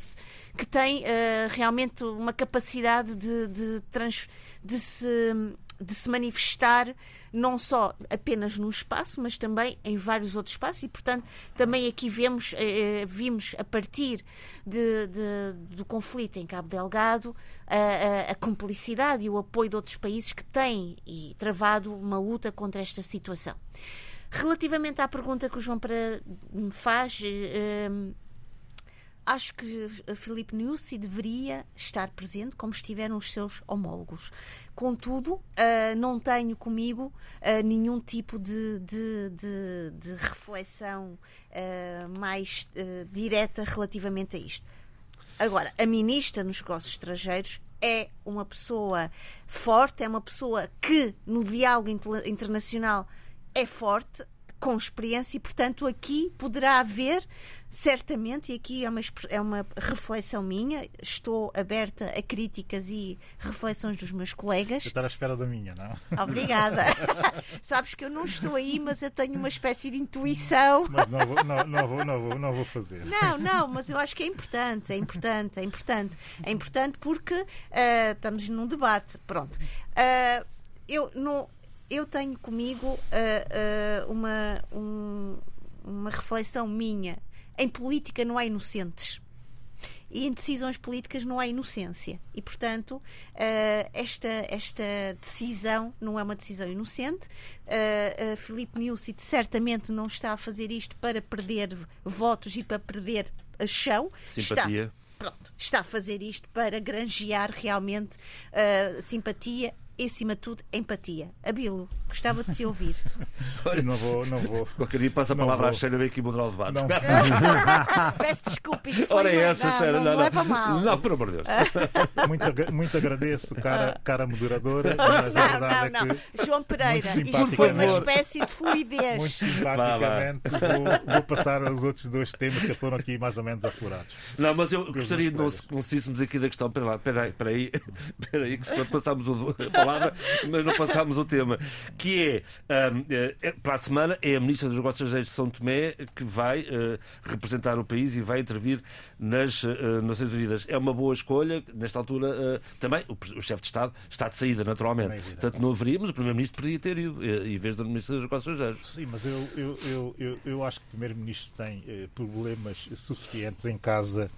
que tem eh, realmente uma capacidade de, de, trans, de se de se manifestar não só apenas num espaço, mas também em vários outros espaços e, portanto, também aqui vemos, eh, eh, vimos a partir de- de- do conflito em Cabo Delgado a, a- a cumplicidade e o apoio de outros países que têm e travado uma luta contra esta situação. Relativamente à pergunta que o João Pereira me faz, eh, eh, acho que a Filipe Nussi deveria estar presente como estiveram os seus homólogos. Contudo, ah, não tenho comigo ah, nenhum tipo de, de, de- de reflexão ah, mais direta relativamente a isto. Agora, a ministra dos Negócios Estrangeiros é uma pessoa forte, é uma pessoa que no diálogo inter- internacional é forte, com experiência e, portanto, aqui poderá haver, certamente, e aqui é uma, é uma reflexão minha, estou aberta a críticas e reflexões dos meus colegas. Eu estar à espera da minha, não? Obrigada. Sabes que eu não estou aí, mas eu tenho uma espécie de intuição. Mas não vou, não, não vou, não vou, não vou fazer. Não, não, mas eu acho que é importante, é importante, é importante. É importante porque ah, estamos num debate. Pronto. Ah, eu, não, eu tenho comigo ah, ah, uma, um- uma reflexão minha. Em política não há inocentes. E em decisões políticas não há inocência. E, portanto, ah, esta, esta decisão não é uma decisão inocente. Uh, uh, Filipe Nussi certamente não está a fazer isto para perder votos e para perder a chão. Simpatia. Está, pronto, está a fazer isto para granjear realmente uh, simpatia e, acima de tudo, empatia. Abilo, gostava de te ouvir. Não vou, não vou. Qualquer dia passa a Não palavra à vou. Sheila veio aqui moderar o debate. Não. Peço desculpa, isto foi Ora, é essa, não, Sheila. não, leva mal. Não, por amor de Deus. Muito, muito agradeço, cara, cara moderadora, mas a Não, verdade não, não. é que João Pereira, isto foi uma espécie de fluidez. muito simpaticamente vou, vou passar aos outros dois temas que foram aqui mais ou menos aflorados. Não, mas eu gostaria de não se conseguíssemos aqui da questão. Espera lá, espera aí, espera aí, que se passámos o- a palavra, mas não passámos o tema. Que é, hum, é, para a semana, é a Ministra dos Negócios Estrangeiros de São Tomé que vai eh, representar o país e vai intervir nas eh, Nações Unidas. É uma boa escolha, nesta altura eh, também. O, o chefe de Estado está de saída, naturalmente. É. Portanto, não haveria, mas o Primeiro-Ministro poderia ter ido, eh, em vez da Ministra dos Negócios Estrangeiros. Sim, mas eu, eu, eu, eu, eu acho que o Primeiro-Ministro tem eh, problemas suficientes em casa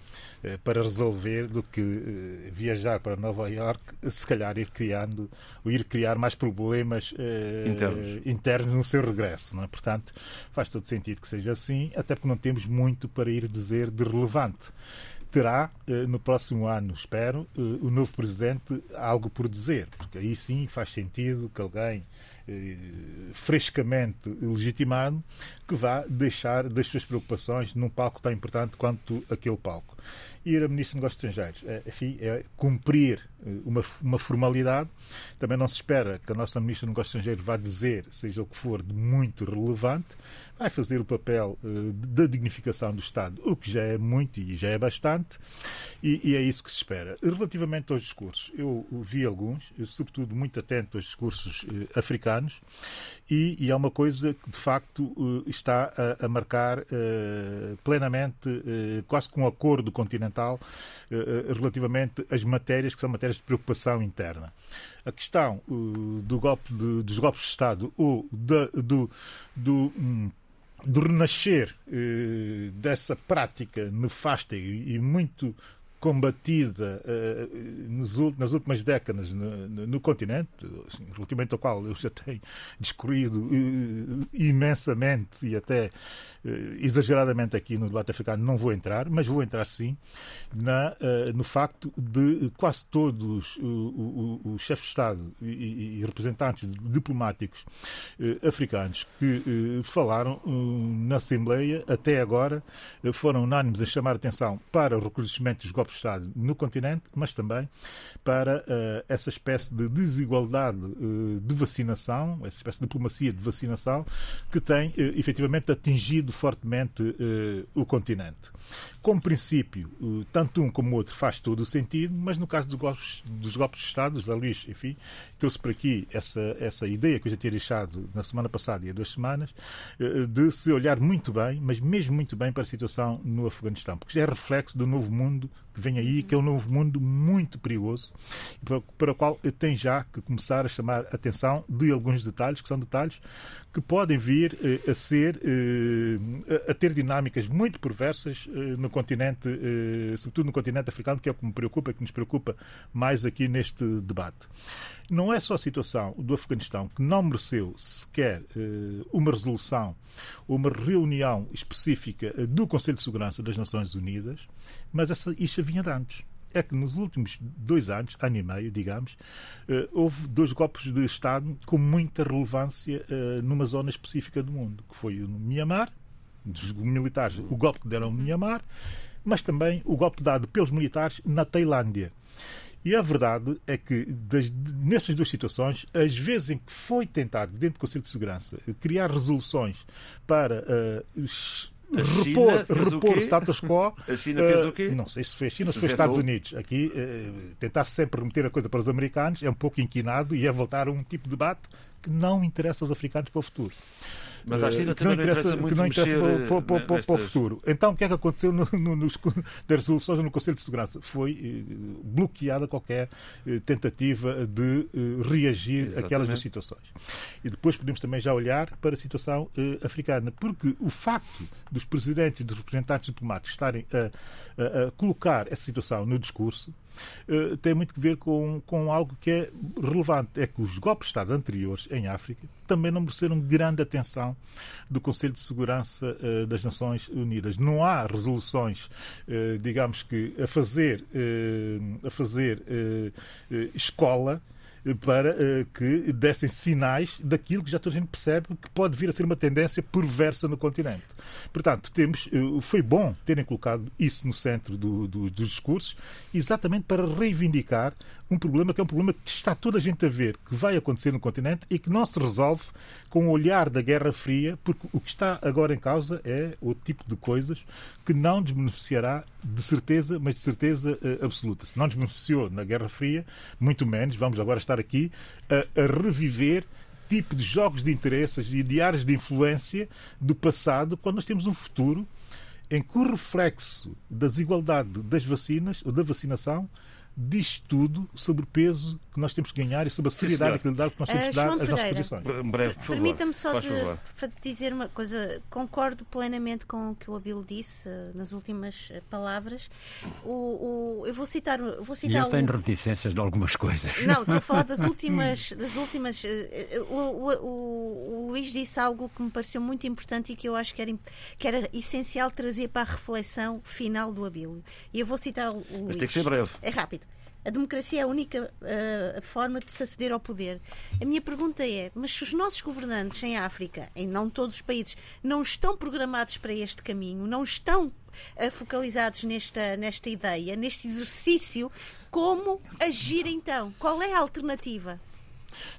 eh, para resolver do que eh, viajar para Nova York, se calhar ir criando, ou ir criar mais problemas eh, Internos. internos no seu regresso. Não é? Portanto, faz todo sentido que seja assim, até porque não temos muito para ir dizer de relevante. terá no próximo ano, espero, o novo presidente algo por dizer, porque aí sim faz sentido que alguém frescamente legitimado que vá deixar das suas preocupações num palco tão importante quanto aquele palco. Ir a Ministro dos Negócios Estrangeiros, é, enfim, é cumprir uma, uma formalidade. Também não se espera que a nossa Ministra dos Negócios Estrangeiros vá dizer, seja o que for, de muito relevante. Vai fazer o papel uh, da dignificação do Estado, o que já é muito e já é bastante, e, e é isso que se espera. Relativamente aos discursos, eu vi alguns, eu, sobretudo muito atento aos discursos uh, africanos, e, e, é uma coisa que de facto uh, está a, a marcar plenamente, quase com um acordo continental, relativamente às matérias que são matérias de preocupação interna. A questão uh, do golpe dos golpes de Estado ou do, do, um, do renascer uh, dessa prática nefasta e, muito combatida uh, nas últimas décadas no, no, no continente, assim, relativamente ao qual eu já tenho discorrido imensamente e até exageradamente aqui no debate africano, não vou entrar, mas vou entrar sim na, no facto de quase todos os chefes de Estado e, representantes diplomáticos africanos que falaram na Assembleia até agora foram unânimes a chamar atenção para o reconhecimento dos golpes de Estado no continente, mas também para essa espécie de desigualdade de vacinação, essa espécie de diplomacia de vacinação que tem efetivamente atingido fortemente o continente. Como princípio, tanto um como o outro faz todo o sentido, mas no caso dos golpes, dos golpes de Estado, da Luís, enfim, trouxe para aqui essa, essa ideia que eu já tinha deixado na semana passada e há duas semanas, de se olhar muito bem, mas mesmo muito bem para a situação no Afeganistão, porque já é reflexo do novo mundo que vem aí, que é um novo mundo muito perigoso, para, o qual eu tenho já que começar a chamar a atenção de alguns detalhes, que são detalhes que podem vir eh, a ser, eh, a ter dinâmicas muito perversas eh, no continente, eh, sobretudo no continente africano, que é o que me preocupa, que nos preocupa mais aqui neste debate. Não é só a situação do Afeganistão que não mereceu sequer eh, uma resolução, uma reunião específica eh, do Conselho de Segurança das Nações Unidas, mas essa, isto vinha de antes é que nos últimos dois anos, ano e meio, digamos, houve dois golpes de Estado com muita relevância numa zona específica do mundo, que foi no Mianmar, dos militares, o golpe que deram no Mianmar, mas também o golpe dado pelos militares na Tailândia. E a verdade é que, das, nessas duas situações, as vezes em que foi tentado, dentro do Conselho de Segurança, criar resoluções para uh, repor, repor o, status quo. A China fez o quê? Não sei se foi a China ou se foi os Estados Unidos. Aqui, uh, tentar sempre remeter a coisa para os americanos é um pouco inquinado e é voltar a um tipo de debate que não interessa aos africanos para o futuro. Mas à China também não interessa, muito que não interessa mexer para, para, para, nestas... para, o futuro. Então, o que é que aconteceu no, no, nos, das resoluções no Conselho de Segurança? Foi eh, bloqueada qualquer eh, tentativa de eh, reagir Exatamente. àquelas duas situações. E depois podemos também já olhar para a situação eh, africana, porque o facto dos presidentes e dos representantes diplomáticos estarem a, a, a colocar essa situação no discurso tem muito que ver com, com algo que é relevante. É que os golpes de Estado anteriores em África também não mereceram grande atenção do Conselho de Segurança uh, das Nações Unidas. Não há resoluções, uh, digamos que, a fazer, a fazer escola para uh, que dessem sinais daquilo que já toda a gente percebe que pode vir a ser uma tendência perversa no continente. Portanto, temos, uh, foi bom terem colocado isso no centro do, do, dos discursos, exatamente para reivindicar um problema que é um problema que está toda a gente a ver que vai acontecer no continente e que não se resolve com o olhar da Guerra Fria, porque o que está agora em causa é o tipo de coisas que não nos beneficiará de certeza, mas de certeza uh, absoluta. Se não nos beneficiou na Guerra Fria, muito menos, vamos agora estar aqui a, a reviver tipo de jogos de interesses e de áreas de influência do passado, quando nós temos um futuro em que o reflexo da desigualdade das vacinas ou da vacinação diz tudo sobre o peso que nós temos que ganhar e sobre a seriedade e a credibilidade que nós temos que Uh, dar às nossas posições. Breve, por. Permita-me só de, dizer uma coisa. Concordo plenamente com o que o Abel disse eh, nas últimas eh, palavras. O, o- eu vou citar, vou E citar eu o- tenho reticências de algumas coisas. Não, estou a falar das últimas. Das últimas eh, o, o- o- o Luís disse algo que me pareceu muito importante e que eu acho que era, que era essencial trazer para a reflexão final do Abílio. E eu vou citar o Luís. Mas tem que ser breve. É rápido. A democracia é a única eh, forma de se aceder ao poder. A minha pergunta é: mas se os nossos governantes em África, em não todos os países, não estão programados para este caminho, não estão eh, focalizados nesta, nesta ideia, neste exercício, como agir então? Qual é a alternativa?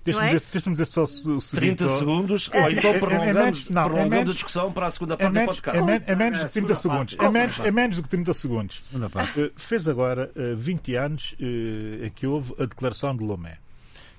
Deixa-me é? dizer, deixa-me dizer só o seguinte. 30 ó, segundos, É, ou então é- prolongamos, a discussão para a segunda É parte do podcast. é, men- é menos É, do que 30 segunda segundos. É menos, é menos do que 30 segundos. Eh, Fez agora eh, 20 anos eh, em que houve a declaração de Lomé,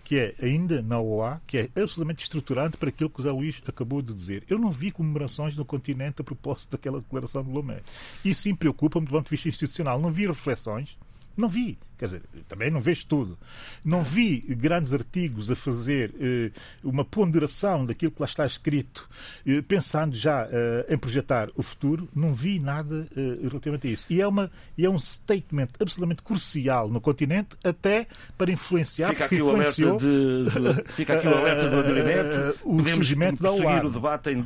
que é ainda na OA, que é absolutamente estruturante para aquilo que o Zé Luís acabou de dizer. Eu não vi comemorações no continente a propósito daquela declaração de Lomé. E sim preocupa-me do ponto de vista institucional. Não vi reflexões. Não vi. Quer dizer, também não vejo tudo. Não vi grandes artigos a fazer eh, uma ponderação daquilo que lá está escrito, eh, pensando já eh, em projetar o futuro. Não vi nada eh, relativamente a isso. E é, uma, é um statement absolutamente crucial no continente, até para influenciar. Fica aqui, o alerta de, de- fica aqui o alerta do eh, o Podemos surgimento da OAR. o debate em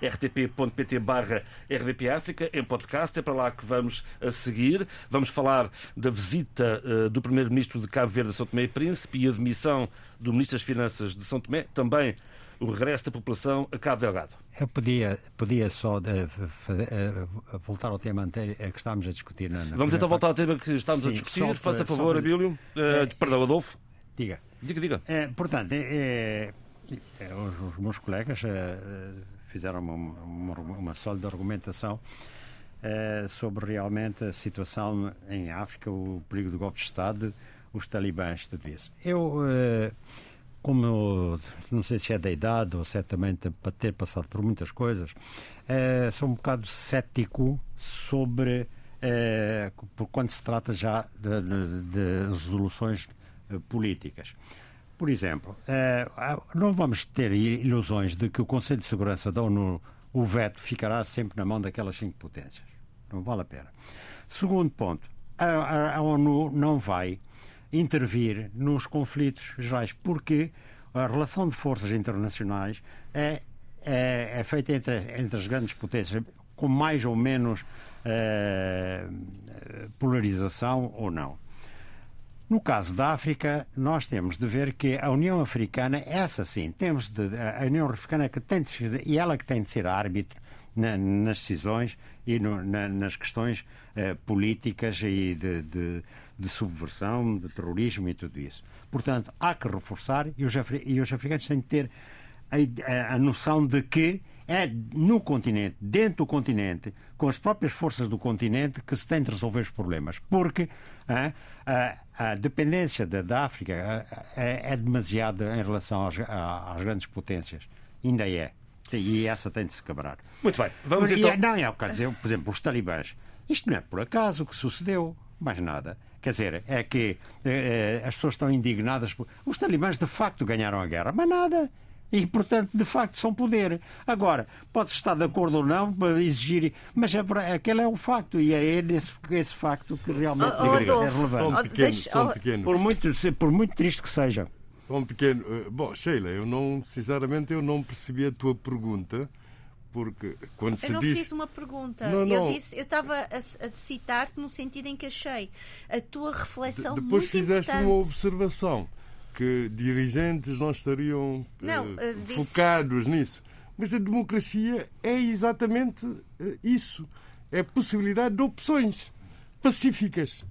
www.rtp.pt barra RDP África, em podcast. É para lá que vamos a seguir. Vamos falar da visita eh, do Primeiro-Ministro de Cabo Verde a São Tomé e Príncipe e a demissão do Ministro das Finanças de São Tomé. Também o regresso da população a Cabo Delgado. Eu podia, podia só fa- eh, voltar ao tema anterior que estávamos a discutir. Na, na Vamos então voltar ao parte. tema que estamos a Sim, discutir. só para- Faça favor, Abílio. Eh, perdão, Adolfo. Diga. Diga, diga. Portanto, os, os meus colegas fizeram uma, uma, uma sólida argumentação é, sobre realmente a situação em África, o perigo do golpe de Estado, os talibãs, tudo isso. Eu, é, como não sei se é da idade ou certamente para ter passado por muitas coisas, é, sou um bocado cético sobre é, por quando se trata já de, de- resoluções eh, políticas. Por exemplo, eh, não vamos ter ilusões de que o Conselho de Segurança da ONU, o veto, ficará sempre na mão daquelas cinco potências. Não vale a pena. Segundo ponto, a, a- a ONU não vai intervir nos conflitos gerais, porque a relação de forças internacionais é, é, é feita entre, entre as grandes potências, com mais ou menos eh, polarização ou não. No caso da África, nós temos de ver que a União Africana, essa sim, temos de, a União Africana que tem de ser, e ela que tem de ser árbitro na- nas decisões e no- na- nas questões eh, políticas e de, de- de subversão, de terrorismo e tudo isso. Portanto, há que reforçar e os, afri- e os africanos têm de ter a, a- noção de que é no continente, dentro do continente, com as próprias forças do continente, que se tem de resolver os problemas. Porque a, a dependência da, África é, é demasiada em relação às, às grandes potências. Ainda é. E essa tem de se quebrar. Muito bem. Vamos então. é- Não, é o que dizer, por exemplo, os talibãs. Isto não é por acaso o que sucedeu, mais nada. Quer dizer, é que eh, eh, as pessoas estão indignadas. Por... Os talibãs de facto ganharam a guerra, mas nada. E, portanto, de facto, são poder. Agora, pode-se estar de acordo ou não para exigir, mas é, aquele é o facto, e é esse, esse facto que realmente Oh, oh, é relevante. Oh, deixa- oh. Por muito, por muito triste que seja. Só um pequeno. eh, Bom, Sheila, eu não, sinceramente, eu não percebi a tua pergunta, porque quando se Eu não diz. fiz uma pergunta. Não, Eu não. disse, eu estava a, a citar-te no sentido em que achei a tua reflexão Depois muito fizeste importante. uma observação que dirigentes não estariam eh, Não, eh, disse- focados nisso. Mas a democracia é exatamente isso. É a possibilidade de opções pacíficas.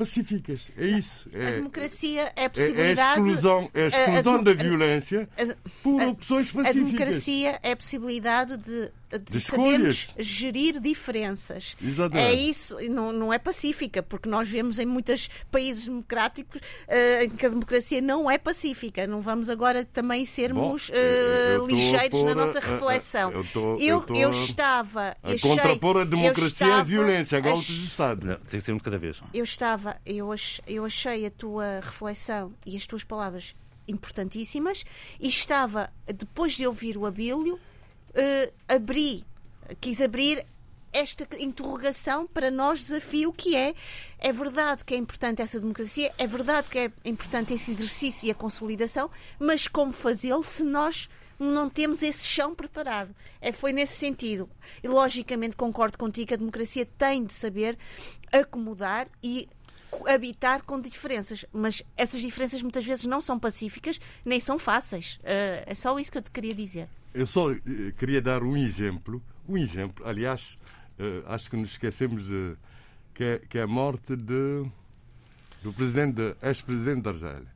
Pacíficas. É isso. A É, democracia é a é, é a possibilidade. exclusão, é a a- a exclusão demo- da violência a- por a- opções A pacíficas. democracia é a possibilidade de de, sabemos gerir diferenças. Exatamente. É isso, não, não é pacífica, porque nós vemos em muitos países democráticos uh, em que a democracia não é pacífica. Não vamos agora também sermos Bom, uh, ligeiros na nossa reflexão. Eu, tô, eu, eu, eu estava. A achei, contrapor a democracia à violência, a golpes de Estado. Não, tem que ser um de cada vez. Eu estava, eu, ach, eu achei a tua reflexão e as tuas palavras importantíssimas e estava, depois de ouvir o Abílio, uh, abri, quis abrir esta interrogação para nós desafio que é é verdade que é importante essa democracia, é verdade que é importante esse exercício e a consolidação, mas como fazê-lo se nós não temos esse chão preparado. É, foi nesse sentido. E logicamente concordo contigo que a democracia tem de saber acomodar e habitar com diferenças, mas essas diferenças muitas vezes não são pacíficas nem são fáceis. Uh, é só isso que eu te queria dizer. Eu só eh, queria dar um exemplo, um exemplo, aliás, uh, acho que nos esquecemos de, que, é, que é a morte de, do presidente, ex-presidente da Argélia.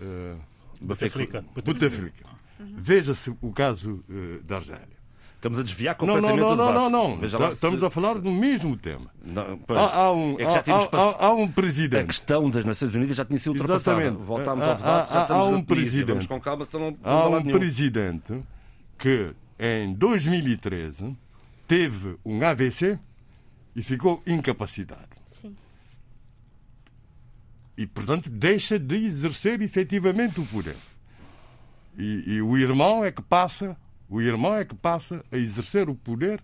Uh, Bouteflika. Bouteflika. Uhum. Veja-se o caso uh, da Argélia. Estamos a desviar completamente não, não, não, não, não, não. Estamos se... a falar do mesmo tema. Não, há, há, um, é há, pass... há, há, um presidente. A questão das Nações Unidas já tinha sido ultrapassada. Exatamente. Voltámos ao debate, já estamos há um presidente. Vamos com calma, senão não, há um presidente que em 2013 teve um AVC e ficou incapacitado. Sim. E, portanto, deixa de exercer efetivamente o poder. E, e, o irmão é que passa, o irmão é que passa a exercer o poder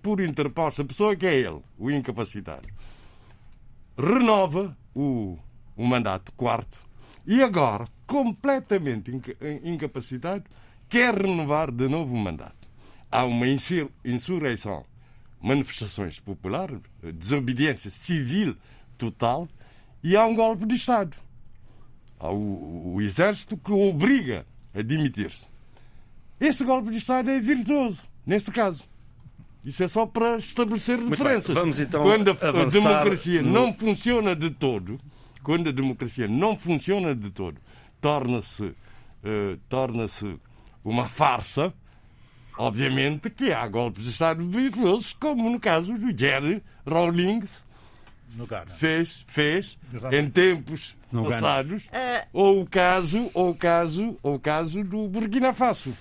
por interposta pessoa que é ele, o incapacitado. Renova o, o mandato quarto e agora, completamente incapacitado, quer renovar de novo o mandato. Há uma insurreição, manifestações populares, desobediência civil total e há um golpe de Estado. Há o, o exército que obriga a demitir-se. Esse golpe de Estado é virtuoso, neste caso. Isso é só para estabelecer diferenças. Bem, então quando a, a democracia no... não funciona de todo, quando a democracia não funciona de todo, torna-se uh, torna-se uma farsa, obviamente que há golpes de Estado virtuosos, como no caso do Jerry Rawlings, fez, fez em tempos no passados, uh... ou o caso, ou o caso, ou o caso do Burkina Faso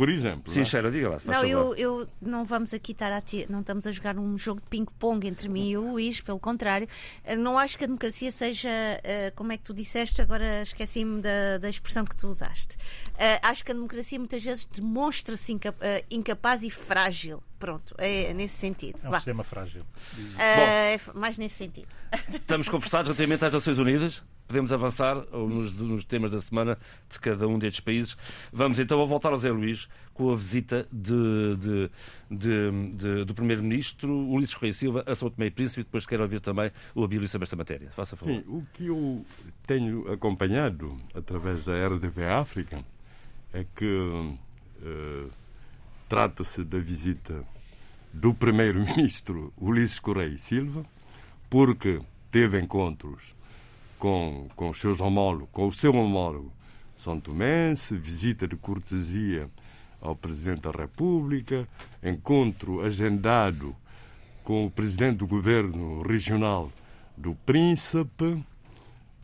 por exemplo. Sim, Sheila, diga lá. Não, eu, eu, não vamos aqui estar a ter, não estamos a jogar um jogo de ping-pong entre mim e o Luís, pelo contrário. Eh, não acho que a democracia seja, uh, como é que tu disseste, agora esqueci-me da, da expressão que tu usaste. Uh, acho que a democracia muitas vezes demonstra-se inca, uh, incapaz e frágil. Pronto, é nesse sentido. É um sistema frágil. é mais nesse sentido. Estamos conversados relativamente às Nações Unidas podemos avançar nos, nos, temas da semana de cada um destes países. Vamos então a voltar ao Zé Luís com a visita de, de, de, do Primeiro-Ministro Ulisses Correia Silva a São Tomé e Príncipe e depois quero ouvir também o Abílio sobre esta matéria. Faça favor. Sim, o que eu tenho acompanhado através da RDP África é que uh, trata-se da visita do Primeiro-Ministro Ulisses Correia Silva, porque teve encontros com, com os seus homólogos, com o seu homólogo São Tomense, visita de cortesia ao Presidente da República, encontro agendado com o Presidente do Governo Regional do Príncipe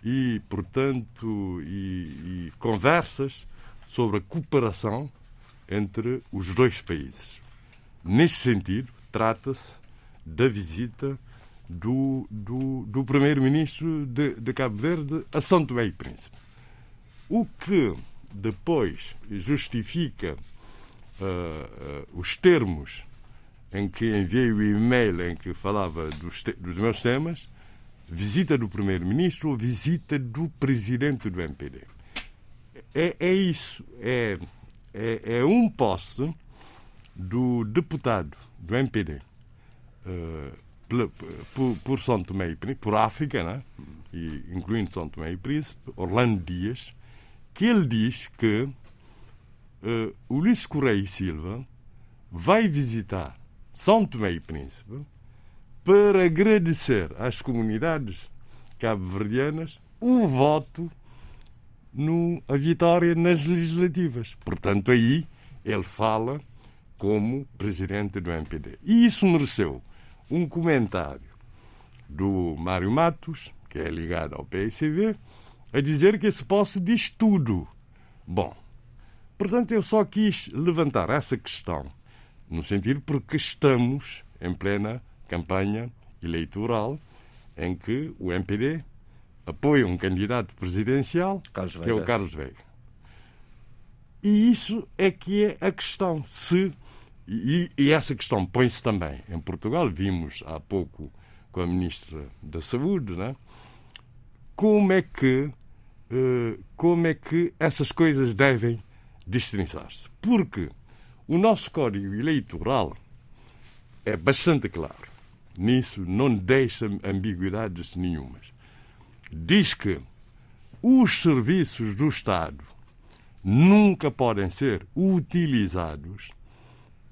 e, portanto, e, e conversas sobre a cooperação entre os dois países. Neste sentido, trata-se da visita do, do, do primeiro-ministro de, de, Cabo Verde a São Tomé e Príncipe. O que depois justifica uh, uh, os termos em que enviei o e-mail em que falava dos, dos meus temas, visita do primeiro-ministro ou visita do presidente do MPD. É, é isso, é, é, é um poste do deputado do MPD. Uh, por, por São Tomé e Príncipe, por África, né? e, incluindo São Tomé e Príncipe, Orlando Dias, que ele diz que uh, Ulisses Correia e Silva vai visitar São Tomé e Príncipe para agradecer às comunidades cabo-verdianas o voto no, a vitória nas legislativas. Portanto, aí ele fala como presidente do MPD. E isso mereceu um comentário do Mário Matos, que é ligado ao PSV, a dizer que esse posse diz tudo. Bom, portanto, eu só quis levantar essa questão, no sentido porque estamos em plena campanha eleitoral em que o MPD apoia um candidato presidencial, que é o Carlos Veiga. E isso é que é a questão. Se e, e essa questão põe-se também em Portugal, vimos há pouco com a Ministra da Saúde, né? como é que uh, como é que essas coisas devem destrinçar-se. Porque o nosso código eleitoral é bastante claro. Nisso não deixa ambiguidades nenhumas. Diz que os serviços do Estado nunca podem ser utilizados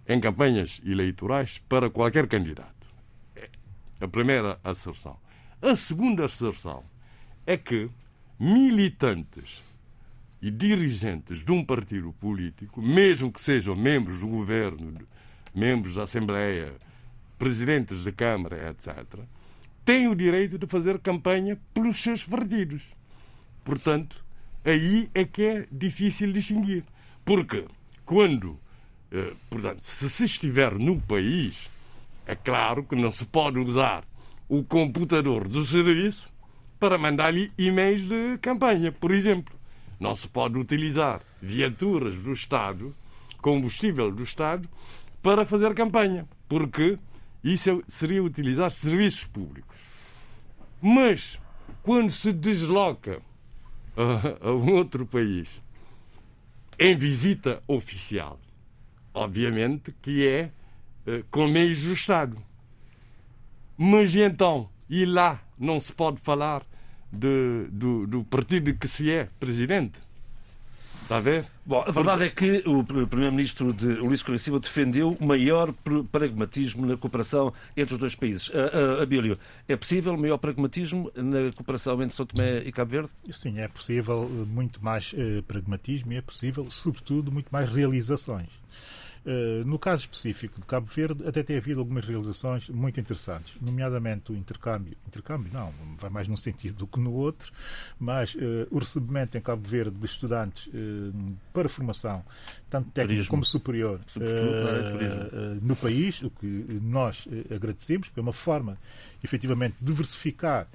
em campanhas eleitorais para qualquer candidato. É a primeira asserção. A segunda asserção é que militantes e dirigentes de um partido político, mesmo que sejam membros do governo, membros da Assembleia, presidentes de Câmara, etc., têm o direito de fazer campanha pelos seus partidos. Portanto, aí é que é difícil distinguir. Porque quando portanto, se se estiver no país, é claro que não se pode usar o computador do serviço para mandar-lhe e-mails de campanha, por exemplo. Não se pode utilizar viaturas do Estado, combustível do Estado, para fazer campanha, porque isso seria utilizar serviços públicos. Mas, quando se desloca a, a um outro país em visita oficial, obviamente que é uh, com meios do Estado. Mas então, e lá não se pode falar de, do, do partido que se é presidente? Está a ver? Bom, a verdade é que o Primeiro-Ministro de Luís Correia Silva defendeu maior pragmatismo na cooperação entre os dois países. Uh, uh, Abílio, é possível maior pragmatismo na cooperação entre São Tomé e Cabo Verde? Sim, é possível muito mais uh, pragmatismo e é possível, sobretudo, muito mais realizações. Eh, no caso específico de Cabo Verde, até tem havido algumas realizações muito interessantes, nomeadamente o intercâmbio. Intercâmbio não, vai mais num sentido do que no outro, mas uh, o recebimento em Cabo Verde de estudantes uh, para formação, tanto técnica turismo. como superior, no país, o que nós agradecemos, porque é uma forma, efetivamente, de diversificar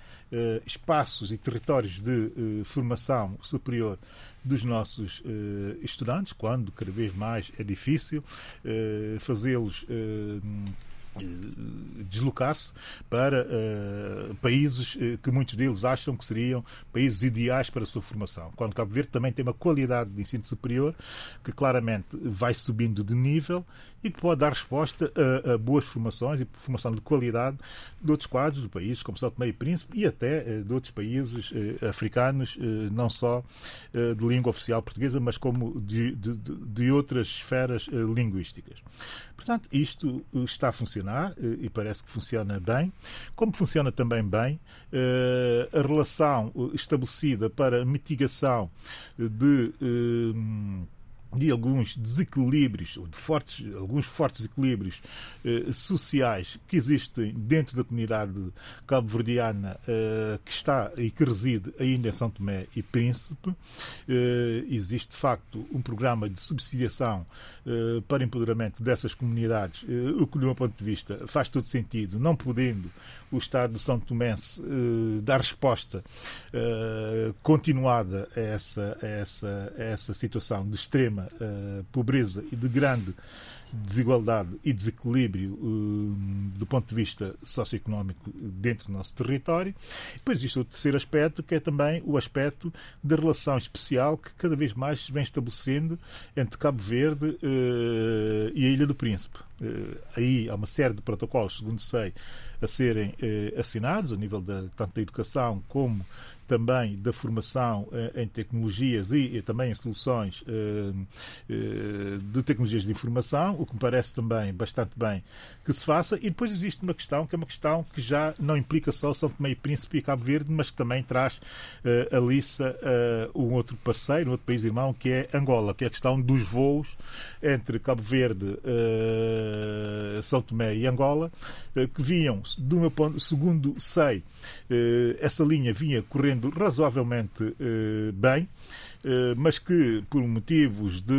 espaços e territórios de formação superior dos nossos uh, estudantes, quando cada vez mais é difícil uh, fazê-los uh, deslocar-se para uh, países que muitos deles acham que seriam países ideais para a sua formação. Quando Cabo Verde também tem uma qualidade de ensino superior que claramente vai subindo de nível e que pode dar resposta a, a, boas formações e formação de qualidade de outros quadros, de países como São Tomé e Príncipe e até eh, de outros países eh, africanos, eh, não só de língua oficial portuguesa, mas como de, de, de outras esferas linguísticas. Portanto, isto está a funcionar e parece que funciona bem. Como funciona também bem a relação estabelecida para mitigação de de alguns desequilíbrios, de fortes, alguns fortes equilíbrios eh, sociais que existem dentro da comunidade cabo-verdiana eh, que está e que reside ainda em São Tomé e Príncipe. Eh, existe, de facto, um programa de subsidiação eh, para empoderamento dessas comunidades, eh, o que, do meu ponto de vista, faz todo sentido, não podendo o Estado de São Tomé uh, dar resposta uh, continuada a essa, a, essa, a essa situação de extrema uh, pobreza e de grande desigualdade e desequilíbrio do ponto de vista socioeconómico dentro do nosso território. Depois existe o terceiro aspecto, que é também o aspecto da relação especial que cada vez mais se vem estabelecendo entre Cabo Verde e a Ilha do Príncipe. aí há uma série de protocolos, segundo sei, a serem assinados, a nível da, tanto da educação como também da formação eh, em tecnologias e, também em soluções eh, eh, de tecnologias de informação, o que me parece também bastante bem que se faça. E depois existe uma questão que é uma questão que já não implica só São Tomé e Príncipe e Cabo Verde, mas que também traz a Lissa um outro parceiro, um outro país irmão, que é Angola, que é a questão dos voos entre Cabo Verde, São Tomé e Angola, que vinham, ponto, segundo sei, essa linha vinha correndo razoavelmente eh, bem. Eh, mas que, por motivos de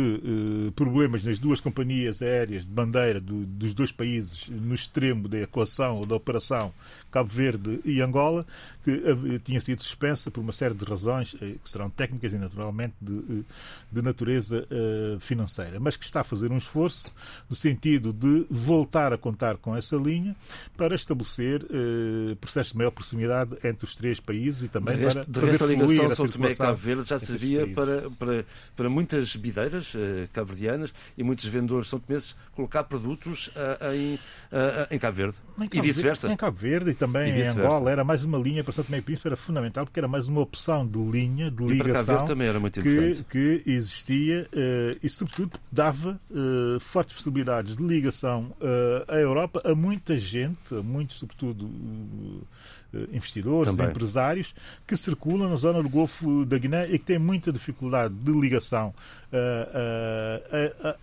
eh, problemas nas duas companhias aéreas de bandeira do, dos dois países no extremo da equação ou da operação Cabo Verde e Angola, que eh, tinha sido suspensa por uma série de razões que serão técnicas e, naturalmente, de, de natureza financeira, mas que está a fazer um esforço no sentido de voltar a contar com essa linha para estabelecer processos de maior proximidade entre os três países e também de resto, para de fazer resto, a ligação São Tomé e Cabo Verde já servia para, para, para muitas bideiras uh, cabo-verdianas e muitos vendedores são tomenses colocar produtos em, em Cabo Verde e vice-versa. Em Cabo Verde também em Angola era mais uma linha para Tomé e Príncipe, era fundamental porque era mais uma opção de linha, de ligação que, que existia e sobretudo dava fortes possibilidades de ligação à Europa a muita gente, a muitos sobretudo investidores, Também. empresários que circulam na zona do Golfo da Guiné e que têm muita dificuldade de ligação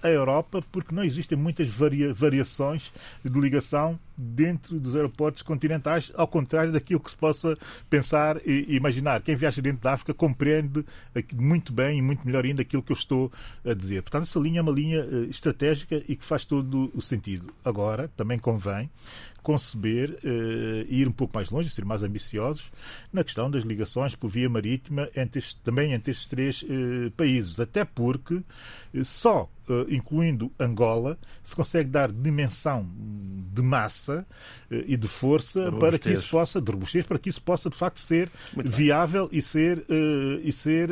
à Europa porque não existem muitas varia, variações de ligação dentro dos aeroportos continentais, ao contrário daquilo que se possa pensar e imaginar. Quem viaja dentro da África compreende muito bem e muito melhor ainda aquilo que eu estou a dizer. Portanto, essa linha é uma linha eh, estratégica e que faz todo o sentido. Agora, também convém conceber uh, ir um pouco mais longe, ser mais ambiciosos na questão das ligações por via marítima entre também entre estes três uh, países. Até porque uh, só incluindo Angola, se consegue dar dimensão de massa e de força de para que isso possa, de robustez, para que isso possa de facto ser Muito viável bem. e ser, e ser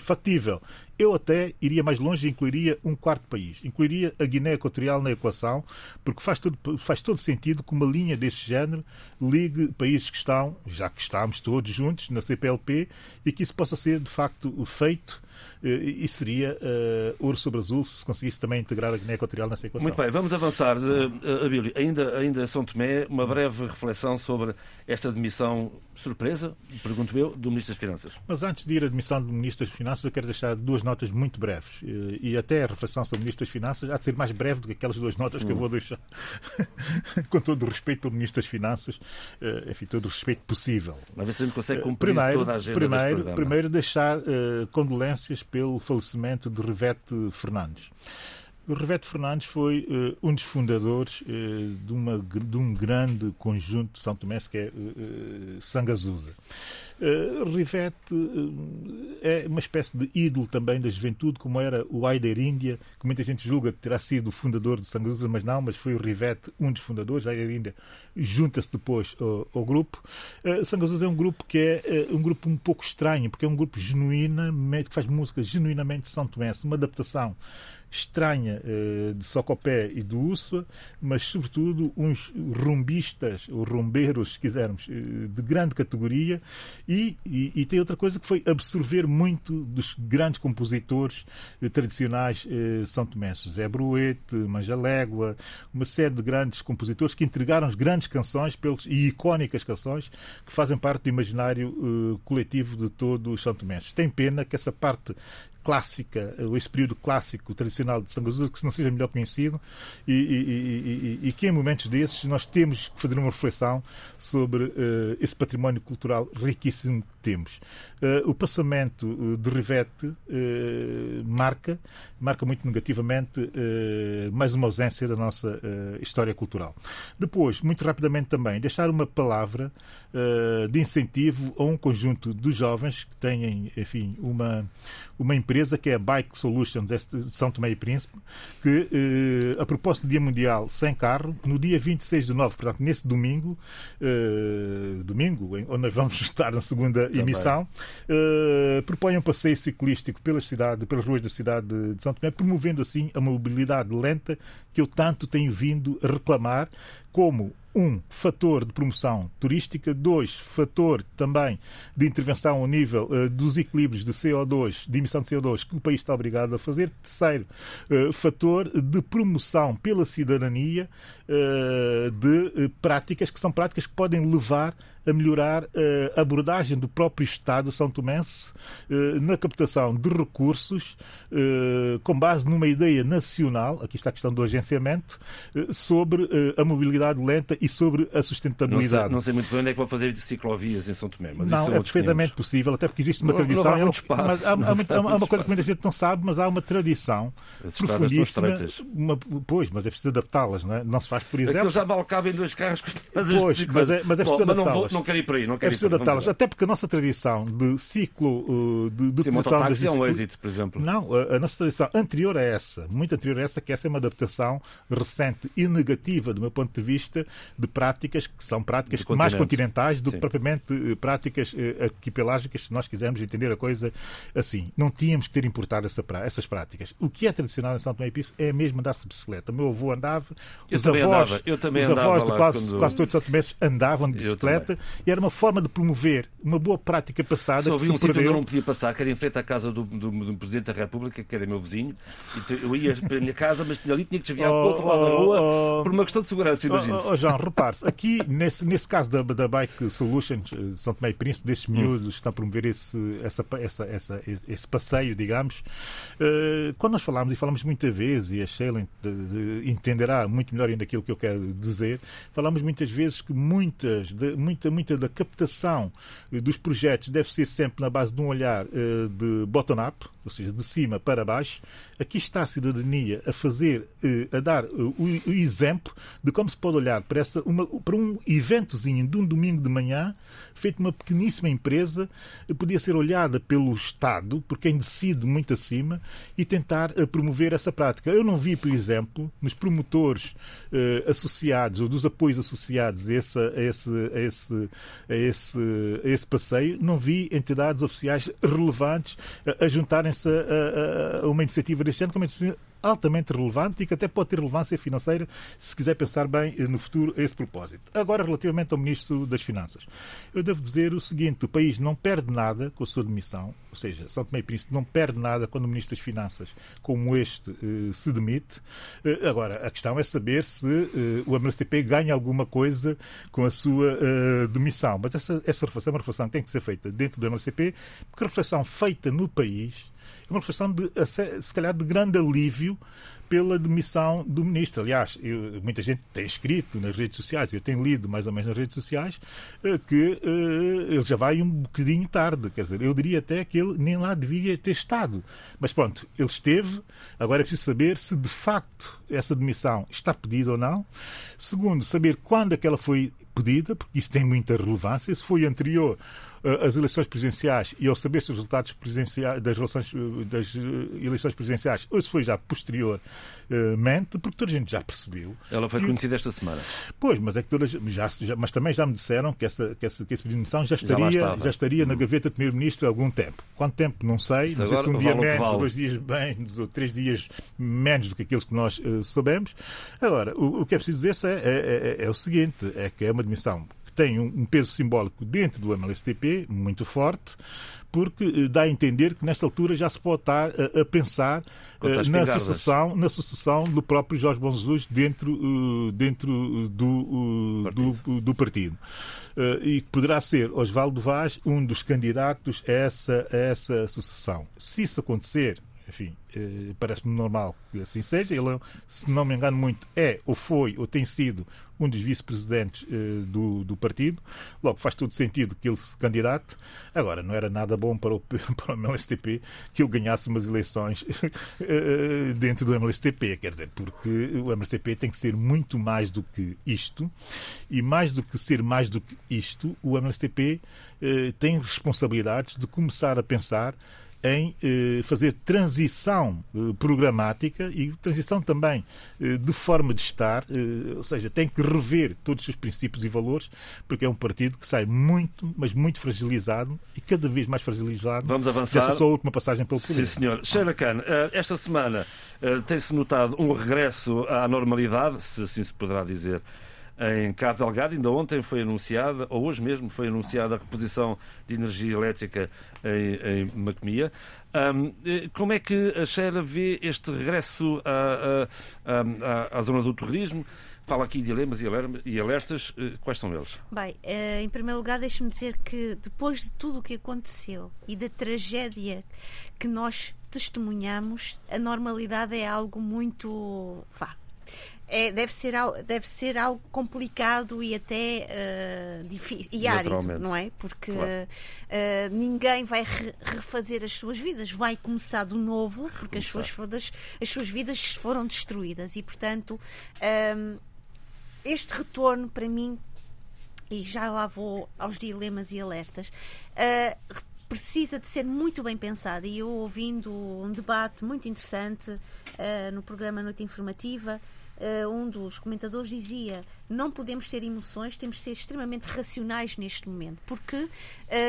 factível. Eu até iria mais longe e incluiria um quarto país. Incluiria a Guiné Equatorial na equação, porque faz todo, faz todo sentido que uma linha deste género ligue países que estão, já que estamos todos juntos na CPLP, e que isso possa ser de facto feito e seria uh, ouro sobre azul se conseguisse também integrar a Guiné Equatorial nessa equação. Muito bem, vamos avançar. Uh, Abílio, ainda, ainda São Tomé, uma breve reflexão sobre esta demissão surpresa, pergunto eu, do Ministro das Finanças. Mas antes de ir à demissão do Ministro das Finanças, eu quero deixar duas notas muito breves. E até a reflexão sobre o Ministro das Finanças há de ser mais breve do que aquelas duas notas hum. que eu hum. vou deixar. Com todo o respeito pelo Ministro das Finanças, eh, enfim, todo o respeito possível. A ver se a gente consegue cumprir primeiro, toda a agenda primeiro, primeiro deixar uh, condolências pelo falecimento de Rivete Fernandes. O Rivete Fernandes foi uh, um dos fundadores uh, de, uma, de, um grande conjunto de São Tomé, que é uh, Sangazusa. Rivete é uma espécie de ídolo também da juventude, como era o Aider Índia, que muita gente julga que terá sido o fundador de Sangazusa, mas não, mas foi o Rivete um dos fundadores. Aider Índia junta-se depois ao, grupo. Sangazusa é um grupo que é um grupo um pouco estranho, porque é um grupo genuinamente, que faz música genuinamente São Tomé, uma adaptação estranha uh, de Socopé e do Úsua, mas sobretudo uns rumbistas, ou rumbeiros, se quisermos, uh, de grande categoria e, e, e, tem outra coisa que foi absorver muito dos grandes compositores uh, tradicionais são tomenses. Zé Bruete, Manjalégua, uma série de grandes compositores que entregaram grandes canções pelos, e icónicas canções que fazem parte do imaginário coletivo de todos os são tomenses. Tem pena que essa parte clássica, esse período clássico tradicional de Sangazusa, que não seja melhor conhecido e, e, e, e, que em momentos desses nós temos que fazer uma reflexão sobre uh, esse património cultural riquíssimo que temos. Uh, o passamento eh, de Rivete uh, marca, marca muito negativamente mais uma ausência da nossa história cultural. Depois, muito rapidamente também, deixar uma palavra de incentivo a um conjunto de jovens que têm, enfim, uma, uma empresa que é a Bike Solutions de São Tomé e Príncipe, que eh, a propósito do Dia Mundial sem carro, no dia 26 de novembro, portanto, nesse domingo, eh, domingo, onde nós vamos estar na segunda Também. emissão, eh, propõe um passeio ciclístico pela cidade, pelas ruas da cidade de São Tomé, promovendo assim a mobilidade lenta que eu tanto tenho vindo a reclamar como um, fator de promoção turística, dois, fator também de intervenção ao nível uh, dos equilíbrios de CO2, de emissão de CO2 que o país está obrigado a fazer, terceiro, uh, fator de promoção pela cidadania uh, de práticas que são práticas que podem levar a melhorar a abordagem do próprio Estado São Tomense na captação de recursos com base numa ideia nacional, aqui está a questão do agenciamento, sobre a mobilidade lenta e sobre a sustentabilidade. Não sei, não sei muito bem onde é que vou fazer ciclovias em São Tomé, mas não, é, é perfeitamente possível, até porque existe uma não, tradição. Não há espaço, mas há, há, há, há uma coisa que muita gente não sabe, mas há uma tradição As profundíssima. Uma, pois, mas é preciso adaptá-las, não é? Não se faz, por exemplo. Aquilo já mal cabem dois carros mas Pois, mas é, mas é preciso adaptá-las. Não, não quero ir para aí, não quero é preciso adaptá-las, até porque a nossa tradição de ciclo de, de Sim, utilização das é um êxito, por exemplo. Não, a, a nossa tradição anterior a essa, muito anterior a essa, que essa é uma adaptação recente e negativa, do meu ponto de vista, de práticas que são práticas mais continentais do que propriamente eh, práticas eh, arquipelágicas, se nós quisermos entender a coisa assim. Não tínhamos que ter importado essa, essas práticas. O que é tradicional em São Tomé e Príncipe é mesmo andar-se de bicicleta. O meu avô andava, eu os avós, andava. Eu também os avós de quase, quando... quase todos os são andavam de bicicleta e era uma forma de promover uma boa prática passada Só que se um perdeu. eu não podia passar, que era em frente à casa do, do, do Presidente da República, que era meu vizinho, eu ia para a minha casa, mas ali tinha que desviar oh, para o outro lado oh, da rua oh, por uma questão de segurança, imagina oh, oh, repare aqui nesse, nesse caso da, da Bike Solutions, eh, São Tomé e Príncipe, desses hum. miúdos que estão a promover esse, essa, essa, essa, esse passeio, digamos, uh, quando nós falamos, e falamos muitas vezes, e a Sheila entenderá muito melhor ainda aquilo que eu quero dizer, falamos muitas vezes que muitas, de, muita, muita da captação eh, dos projetos deve ser sempre na base de um olhar uh, de bottom-up, ou seja, de cima para baixo, aqui está a cidadania a fazer, eh, a dar eh, o exemplo de como se pode olhar para, essa, uma, para um eventozinho de um domingo de manhã, feito uma pequeníssima empresa, eh, podia ser olhada pelo Estado, por quem decide muito acima, e tentar promover essa prática. Eu não vi, por exemplo, nos promotores associados ou dos apoios associados a esse, a esse, a esse, a esse, a esse passeio, não vi entidades oficiais relevantes a, a juntarem a, a, a uma iniciativa deste ano, como é altamente relevante e que até pode ter relevância financeira se quiser pensar bem no futuro a esse propósito. Agora, relativamente ao Ministro das Finanças, eu devo dizer o seguinte: o país não perde nada com a sua demissão, ou seja, São Tomé e Príncipe não perde nada quando o Ministro das Finanças, como este, eh, se demite. Eh, agora, a questão é saber se eh, o MSTP ganha alguma coisa com a sua demissão. Mas essa, essa reflexão é uma reflexão que tem que ser feita dentro do MSTP, porque a reflexão feita no país uma reflexão de, se calhar, de grande alívio pela demissão do ministro. Aliás, eu, muita gente tem escrito nas redes sociais, eu tenho lido mais ou menos nas redes sociais, eh, que uh, ele já vai um bocadinho tarde. Quer dizer, eu diria até que ele nem lá devia ter estado. Mas pronto, ele esteve. Agora é preciso saber se de facto essa demissão está pedida ou não. Segundo, saber quando é que ela foi pedida, porque isso tem muita relevância. Se foi anterior uh, às eleições presidenciais e ao saber-se os resultados das, relações, uh, das uh, eleições presidenciais, ou se foi já posteriormente, porque toda a gente já percebeu. Ela foi que, conhecida esta semana. Pois, mas é que todas, já, já, mas também já me disseram que, essa, que, essa, que esse pedido de demissão já estaria, já, já estaria na uhum. gaveta do primeiro-ministro há algum tempo. Quanto tempo? Não sei. não sei se um dia vale menos, vale. ou dois dias menos, ou três dias menos do que aqueles que nós uh, soubemos. Agora, o, o, que é preciso dizer é, é, é, é o seguinte: é que é uma admissão que tem um, peso simbólico dentro do MLSTP muito forte, porque eh, dá a entender que nesta altura já se pode estar a, pensar uh, na, sucessão, na sucessão do próprio Jorge Bom Jesus dentro, uh, dentro do, partido. Do, do, partido. e que poderá ser Osvaldo Vaz um dos candidatos a essa, a essa sucessão. Se isso acontecer, enfim, eh, parece-me normal que assim seja. Ele, se não me engano muito, é ou foi ou tem sido um dos vice-presidentes eh, do, do partido. Logo, faz todo sentido que ele se candidate. Agora, não era nada bom para o, para o MLSTP que ele ganhasse umas eleições eh, dentro do MLSTP. Quer dizer, porque o MLSTP tem que ser muito mais do que isto. E mais do que ser mais do que isto, o MLSTP tem responsabilidades de começar a pensar em eh, fazer transição eh, programática e transição também eh, de forma de estar, ou seja, tem que rever todos os seus princípios e valores, porque é um partido que sai muito, mas muito fragilizado e cada vez mais fragilizado. Vamos avançar. Essa sua última passagem pelo poder. Sim, senhor. Sheila Khan, esta semana tem-se notado um regresso à normalidade, se assim se poderá dizer, em Cabo Delgado. Ainda ontem foi anunciada, ou hoje mesmo foi anunciada a reposição de energia elétrica em, em Macomia. Um, como é que a Sheila vê este regresso à, à, à, à zona do turismo? Fala aqui de dilemas e alertas. Eh, quais são eles? Bem, eh, em primeiro lugar, deixe-me dizer que depois de tudo o que aconteceu e da tragédia que nós testemunhamos, a normalidade é algo muito. Vá, é, deve, ser, deve ser algo complicado e até uh, difícil, e árido, não é? Porque claro. uh, ninguém vai re refazer as suas vidas, vai começar do novo, porque as suas, vidas, as suas vidas foram destruídas e, portanto, um, este retorno para mim, e já lá vou aos dilemas e alertas, uh, precisa de ser muito bem pensado. E eu ouvindo um debate muito interessante no programa Noite Informativa uh, um dos comentadores dizia: não podemos ter emoções, temos de ser extremamente racionais neste momento, porque uh,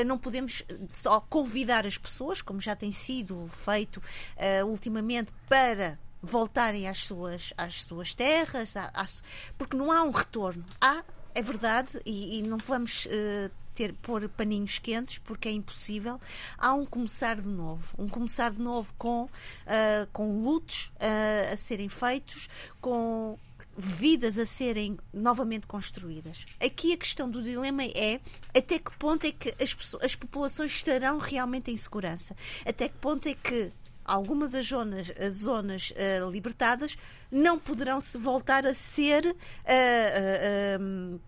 não podemos só convidar as pessoas, como já tem sido feito uh, ultimamente, para voltarem às suas, às suas terras, porque não há um retorno. Há, é verdade, e, e não vamos uh, ter, pôr paninhos quentes, porque é impossível. Há um começar de novo. Um começar de novo com, uh, com lutos uh, a serem feitos, com vidas a serem novamente construídas. Aqui a questão do dilema é até que ponto é que as, pessoas, as populações estarão realmente em segurança? Até que ponto é que algumas das zonas, as zonas uh, libertadas não poderão se voltar a ser uh, uh,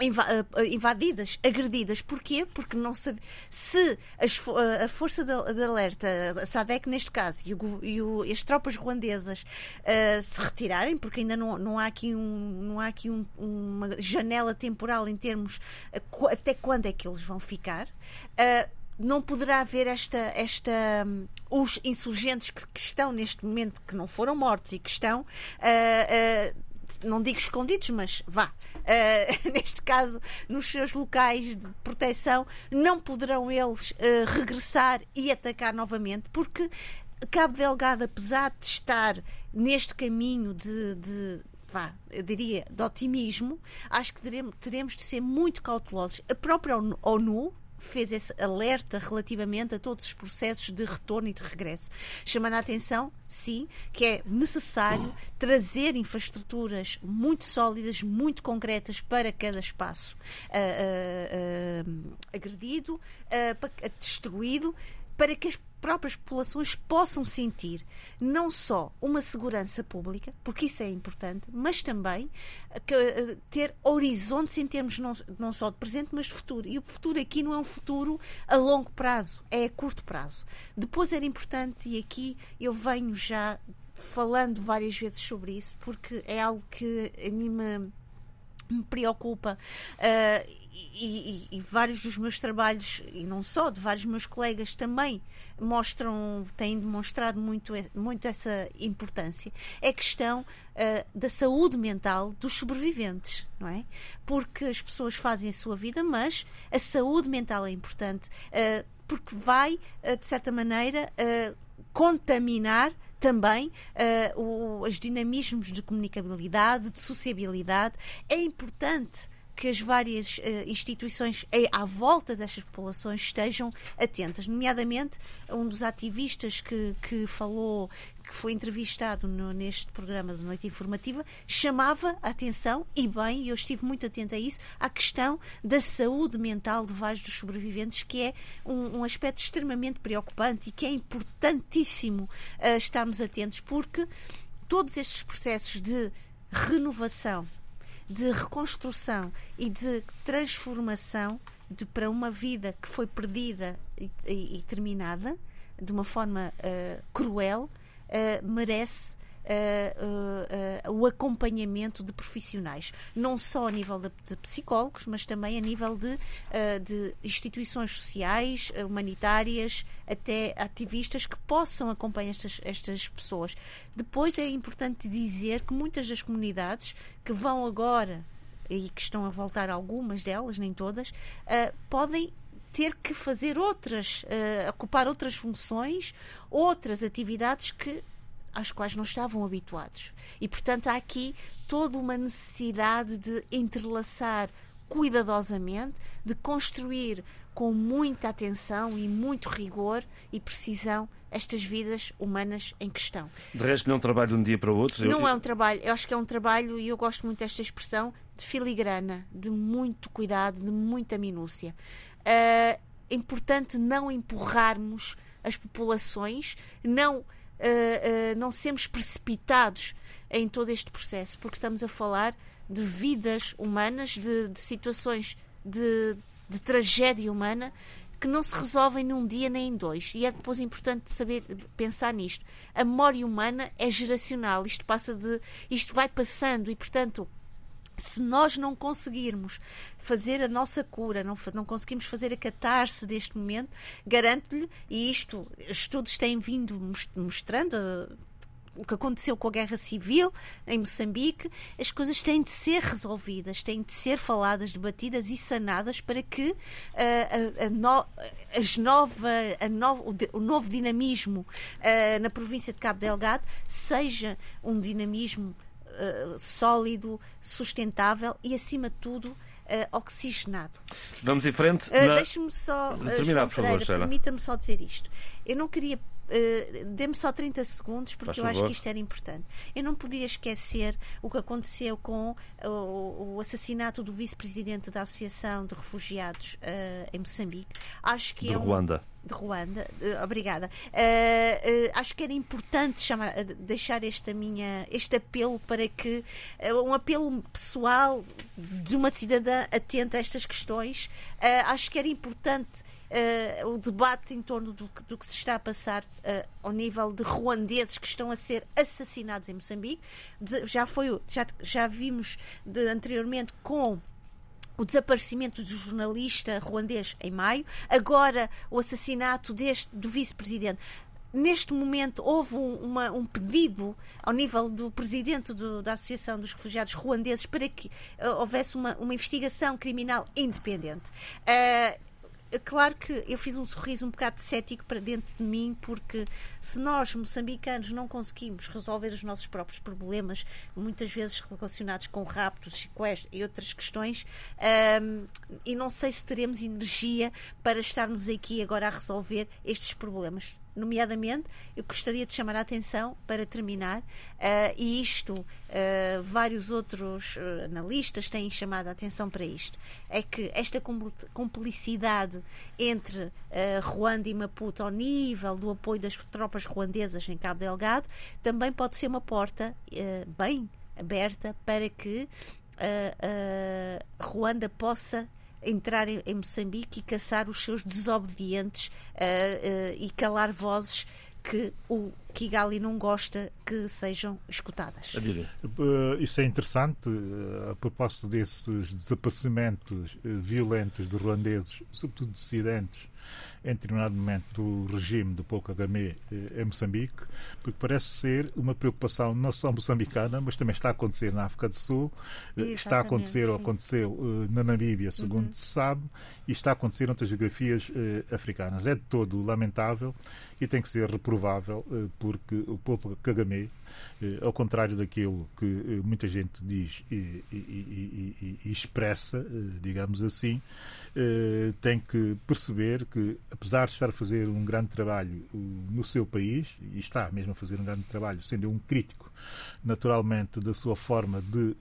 invadidas, agredidas. Porquê? Porque não sabe se eh, a força de, alerta, a SADEC neste caso, e, o, e as tropas ruandesas uh, se retirarem, porque ainda não, não há aqui, um, não há aqui um, uma janela temporal em termos uh, até quando é que eles vão ficar. Uh, não poderá haver esta, esta um, os insurgentes que, que, estão neste momento que não foram mortos e que estão não digo escondidos, mas vá, uh, neste caso, nos seus locais de proteção, não poderão eles uh, regressar e atacar novamente, porque Cabo Delgado, apesar de estar neste caminho de, de vá, eu diria, de otimismo, acho que teremos, teremos de ser muito cautelosos. A própria ONU, fez esse alerta relativamente a todos os processos de retorno e de regresso, chamando a atenção, sim, que é necessário trazer infraestruturas muito sólidas, muito concretas para cada espaço uh, uh, uh, agredido, destruído, para que as próprias populações possam sentir não só uma segurança pública, porque isso é importante, mas também que, uh, ter horizontes em termos não, não só de presente, mas de futuro. E o futuro aqui não é um futuro a longo prazo, é a curto prazo. Depois era importante, e aqui eu venho já falando várias vezes sobre isso, porque é algo que a mim me, me preocupa. Uh, e, e, vários dos meus trabalhos, e não só, de vários meus colegas também mostram, têm demonstrado muito, muito essa importância, é a questão uh, da saúde mental dos sobreviventes, não é? Porque as pessoas fazem a sua vida, mas a saúde mental é importante, uh, porque vai, uh, de certa maneira, contaminar também uh, o, os dinamismos de comunicabilidade, de sociabilidade. É importante que as várias uh, instituições à volta destas populações estejam atentas, nomeadamente um dos ativistas que, que falou que foi entrevistado no, neste programa de Noite Informativa, chamava a atenção, e bem, eu estive muito atenta a isso, à questão da saúde mental de vários dos sobreviventes, que é um, um aspecto extremamente preocupante e que é importantíssimo uh, estarmos atentos, porque todos estes processos de renovação de reconstrução e de transformação de, para uma vida que foi perdida e, e, e terminada de uma forma uh, cruel, uh, merece uh, uh, uh, o acompanhamento de profissionais, não só a nível de, de psicólogos, mas também a nível de, de instituições sociais, humanitárias, até ativistas que possam acompanhar estas, estas pessoas. Depois é importante dizer que muitas das comunidades que vão agora e que estão a voltar algumas delas, nem todas, podem ter que fazer outras, uh, ocupar outras funções, outras atividades que às quais não estavam habituados. E, portanto, há aqui toda uma necessidade de entrelaçar cuidadosamente, de construir com muita atenção e muito rigor e precisão estas vidas humanas em questão. De resto, não é um trabalho de um dia para o outro. Não é um trabalho, eu acho que é um trabalho, e eu gosto muito desta expressão, de filigrana, de muito cuidado, de muita minúcia. É importante não empurrarmos as populações, não, uh, uh, não sermos precipitados em todo este processo, porque estamos a falar de vidas humanas, de, de situações de, de tragédia humana que não se resolvem num dia nem em dois. E é depois importante saber pensar nisto. A memória humana é geracional. Isto passa de, isto vai passando e, portanto, se nós não conseguirmos fazer a nossa cura, não, não conseguimos fazer a catarse deste momento, garanto-lhe, e isto, estudos têm vindo mostrando, o que aconteceu com a guerra civil em Moçambique, as coisas têm de ser resolvidas, têm de ser faladas, debatidas e sanadas para que uh, a, a, no, as nova, a no, o, novo dinamismo uh, na província de Cabo Delgado seja um dinamismo uh, sólido, sustentável e, acima de tudo, Uh, oxigenado. Vamos em frente. Uh, na... Deixe-me só. Uh, Terminar, por favor, Permita-me só dizer isto. Eu não queria Uh, Dê-me só 30 segundos, porque Faz eu favor. acho que isto era importante. Eu não podia esquecer o que aconteceu com o, assassinato do vice-presidente da Associação de Refugiados em Moçambique. Acho que é Ruanda. De Ruanda, uh, obrigada. acho que era importante chamar, deixar esta minha, este apelo para que um apelo pessoal de uma cidadã atenta a estas questões. acho que era importante uh, o debate em torno do, do, que se está a passar uh, ao nível de ruandeses que estão a ser assassinados em Moçambique. De, já foi, já, já vimos de, anteriormente com o desaparecimento do jornalista ruandês em maio, agora o assassinato deste do vice-presidente. Neste momento houve um, uma, um, pedido ao nível do presidente do, da Associação dos Refugiados Ruandeses para que uh, houvesse uma, uma, investigação criminal independente. Uh, claro que eu fiz um sorriso um bocado cético para dentro de mim, porque se nós, moçambicanos, não conseguimos resolver os nossos próprios problemas, muitas vezes relacionados com raptos, sequestros e outras questões, um, e não sei se teremos energia para estarmos aqui agora a resolver estes problemas nomeadamente, eu gostaria de chamar a atenção para terminar, uh, e isto, uh, vários outros uh, analistas têm chamado a atenção para isto, é que esta complicidade entre Ruanda e Maputo ao nível do apoio das tropas ruandesas em Cabo Delgado também pode ser uma porta bem aberta para que Ruanda possa entrar em, em, Moçambique e caçar os seus desobedientes uh, uh, e calar vozes que o Kigali não gosta que sejam escutadas. Uh, isso é interessante, a propósito desses desaparecimentos violentos de ruandeses, sobretudo dissidentes, em determinado momento do regime do Paul Kagame eh, em Moçambique, porque parece ser uma preocupação não só moçambicana, mas também está a acontecer na África do Sul, eh, Exatamente, está a acontecer ou aconteceu eh, na Namíbia, segundo uhum. se sabe, e está a acontecer em outras geografias africanas. É de todo lamentável e tem que ser reprovável, porque o povo Kagame ao contrário daquilo que eh, muita gente diz e, e, e, e expressa, eh, digamos assim, tem que perceber que, apesar de estar a fazer um grande trabalho no seu país, e está mesmo a fazer um grande trabalho, sendo um crítico, naturalmente, da sua forma de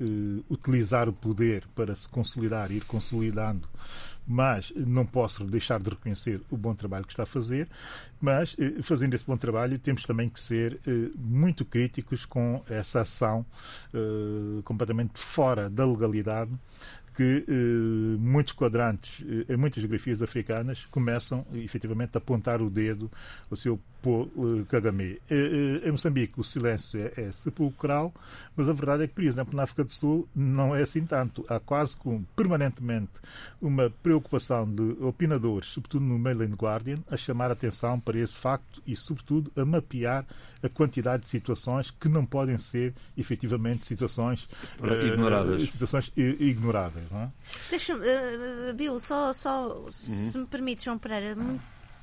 utilizar o poder para se consolidar, ir consolidando mas não posso deixar de reconhecer o bom trabalho que está a fazer. Mas, eh, fazendo esse bom trabalho, temos também que ser eh, muito críticos com essa ação eh, completamente fora da legalidade que eh, muitos quadrantes, eh, muitas geografias africanas, começam efetivamente a apontar o dedo ao seu Paul eh, Kagame. Em Moçambique o silêncio é, é, sepulcral, mas a verdade é que, por exemplo, na África do Sul não é assim tanto. Há quase como permanentemente uma preocupação de opinadores, sobretudo no Mainland Guardian, a chamar a atenção para esse facto e, sobretudo, a mapear a quantidade de situações que não podem ser efetivamente situações ignoráveis. Uh, situações ignoráveis. É? Deixa-me, uh, Bill, só, só uhum. se me permite, João Pereira,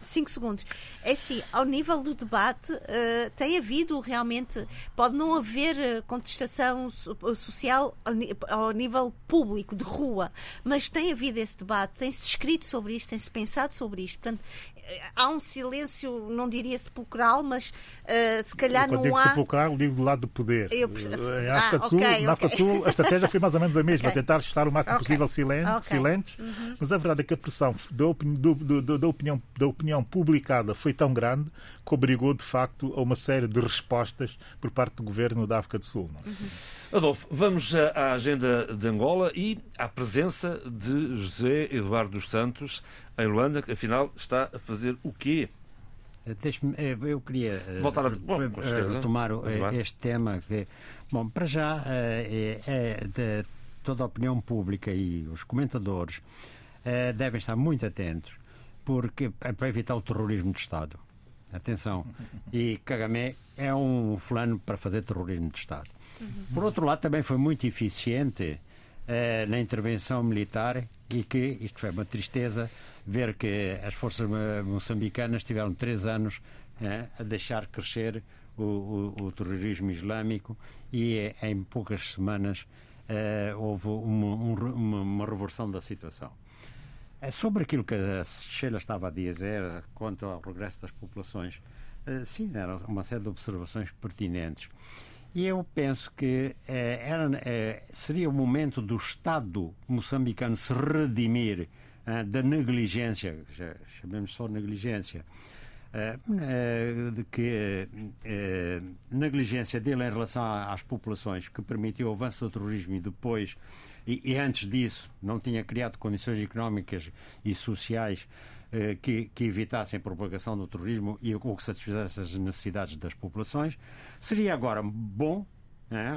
Cinco segundos. É assim, ao nível do debate, uh, tem havido realmente, pode não haver eh, contestação social ao, ao, nível público, de rua, mas tem havido esse debate, tem-se escrito sobre isto, tem-se pensado sobre isto. Portanto, há um silêncio, não diria sepulcral, mas uh, se calhar Quando não digo há. sepulcral, digo do lado do poder. Eu percebo. Em África do Sul, okay, na África do Sul, a estratégia foi mais ou menos a mesma, Okay. tentar estar o máximo Ok. possível silente, Ok. silentes, mas a verdade é que a pressão da, opini- do- do- do- da opinião, da opinião publicada foi tão grande que obrigou, de facto, a uma série de respostas por parte do governo da África do Sul. não é? Adolfo, vamos à à agenda de Angola e à presença de José Eduardo dos Santos em Luanda, que afinal está a fazer o quê? Eh, Deixe-me, eh, eu queria eh, Voltar a- bom, retomar este tema. Que, bom, para já é, é de toda a opinião pública e os comentadores devem estar muito atentos porque é para evitar o terrorismo de Estado. Atenção. E Kagame é um fulano para fazer terrorismo de Estado. Por outro lado, também foi muito eficiente eh, na intervenção militar e que, isto foi uma tristeza, ver que as forças mo- moçambicanas tiveram três anos eh, a deixar crescer o, o- o terrorismo islâmico e eh, em poucas semanas eh, houve uma, um uma- uma reversão da situação. Sobre aquilo que a Sheila estava a dizer quanto ao regresso das populações. Sim, era uma série de observações pertinentes. E eu penso que era, seria o momento do Estado moçambicano se redimir ah, da negligência, já chamemos só negligência, eh, eh, de que negligência dele em relação às populações que permitiu o avanço do terrorismo e depois e, e antes disso não tinha criado condições económicas e sociais que, que evitassem a propagação do terrorismo e o que satisfizesse as necessidades das populações. Seria agora bom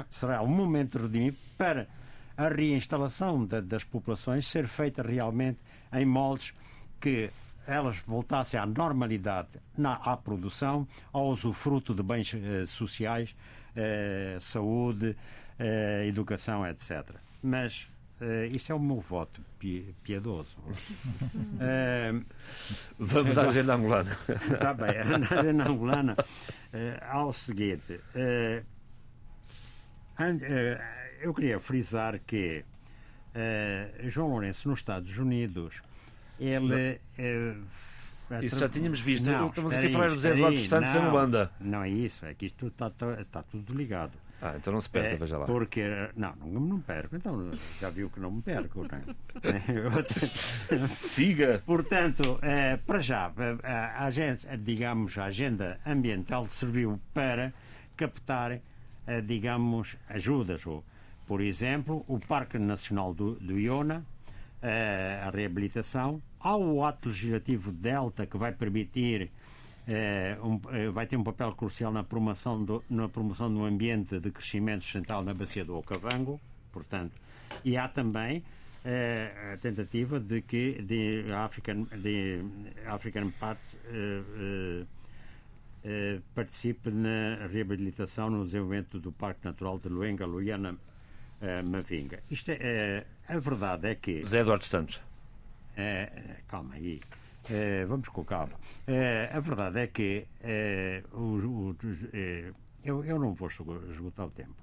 será um momento de redimir para a reinstalação da- das populações ser feita realmente em moldes que elas voltassem à normalidade na à produção, ao usufruto de bens eh, sociais, eh, saúde, eh, educação, etc. Mas eh, isso é o meu voto pi- piedoso. Eh, Vamos à agenda angolana. Está bem, na agenda angolana eh, há o seguinte. eh, an- eh, eu queria frisar que eh, João Lourenço, nos Estados Unidos, ele. eh, Isso já tínhamos visto. Não, Estamos aqui a falar Eduardo dos Santos em não, Luanda. Não é isso, é que isto está, está tudo ligado. Ah, então não se perca, É, veja lá. Porque, não, não, não perco. Então, já viu que não me perco, não é? Siga. Portanto, eh, para já, a, agência, digamos, a agenda ambiental serviu para captar, eh, digamos, ajudas. Ou, por exemplo, o Parque Nacional do, do Iona, eh, a reabilitação. Há o ato legislativo Delta que vai permitir, eh, um- eh, vai ter um papel crucial na promoção, do, na promoção do ambiente de crescimento sustentável na bacia do Okavango. Portanto, e há também eh, a tentativa de que de African, de African Part eh, participe na reabilitação no desenvolvimento do Parque Natural de Luenga, Luiana, eh, Mavinga. Isto é, eh, a verdade é que José Eduardo Santos. é, é, calma aí. É, vamos com calma. É, a verdade é que é, é, eu, eu não vou esgo- esgotar o tempo.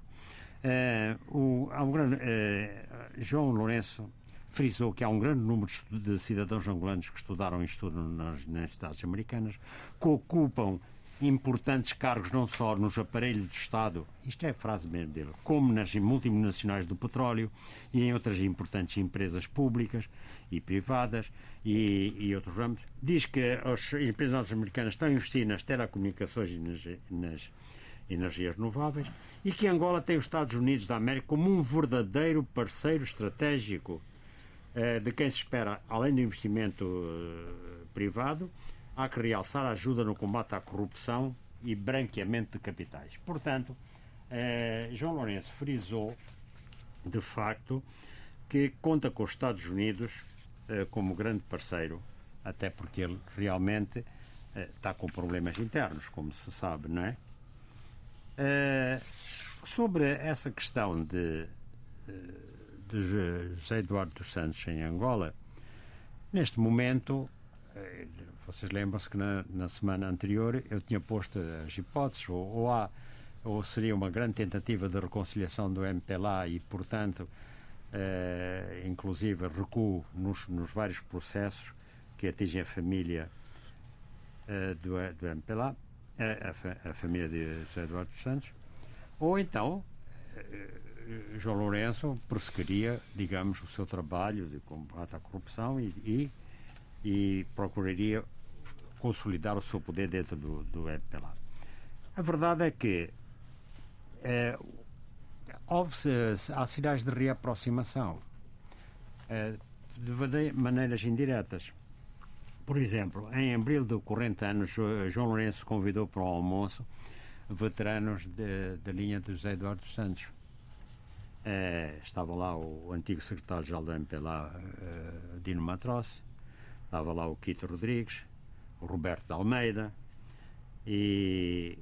É, o, há um grande, é, João Lourenço frisou que há um grande número de cidadãos angolanos que estudaram e estudam nas, nas Estados americanas, que ocupam importantes cargos não só nos aparelhos de Estado, isto é a frase mesmo dele, como nas multinacionais do petróleo e em outras importantes empresas públicas e privadas e, e outros ramos. Diz que as empresas norte-americanas estão a investir nas telecomunicações e nas, nas energias renováveis e que Angola tem os Estados Unidos da América como um verdadeiro parceiro estratégico eh, de quem se espera, além do investimento eh, privado, há que realçar a ajuda no combate à corrupção e branqueamento de capitais. Portanto, eh, João Lourenço frisou, de facto, que conta com os Estados Unidos eh, como grande parceiro, até porque ele realmente eh, está com problemas internos, como se sabe, não é? Eh, sobre essa questão de, eh, de Jo- José Eduardo dos Santos em Angola, neste momento vocês lembram-se que na, na, semana anterior eu tinha posto as hipóteses, ou, ou, há, ou seria uma grande tentativa de reconciliação do MPLA e, portanto, eh, inclusive recuo nos, nos, vários processos que atingem a família eh, do, do MPLA, a, a, a, família de José Eduardo Santos, ou então eh, João Lourenço prosseguiria, digamos, o seu trabalho de combate à corrupção e, e, e procuraria consolidar o seu poder dentro do, do MPLA. A verdade é que é, há sinais de reaproximação é, de maneiras indiretas. Por exemplo, em abril do corrente ano, João Lourenço convidou para um almoço veteranos da linha de José Eduardo Santos. É, estava lá o antigo secretário-geral do MPLA, uh, Dino Matrosse, estava lá o Quito Rodrigues, o Roberto de Almeida, e,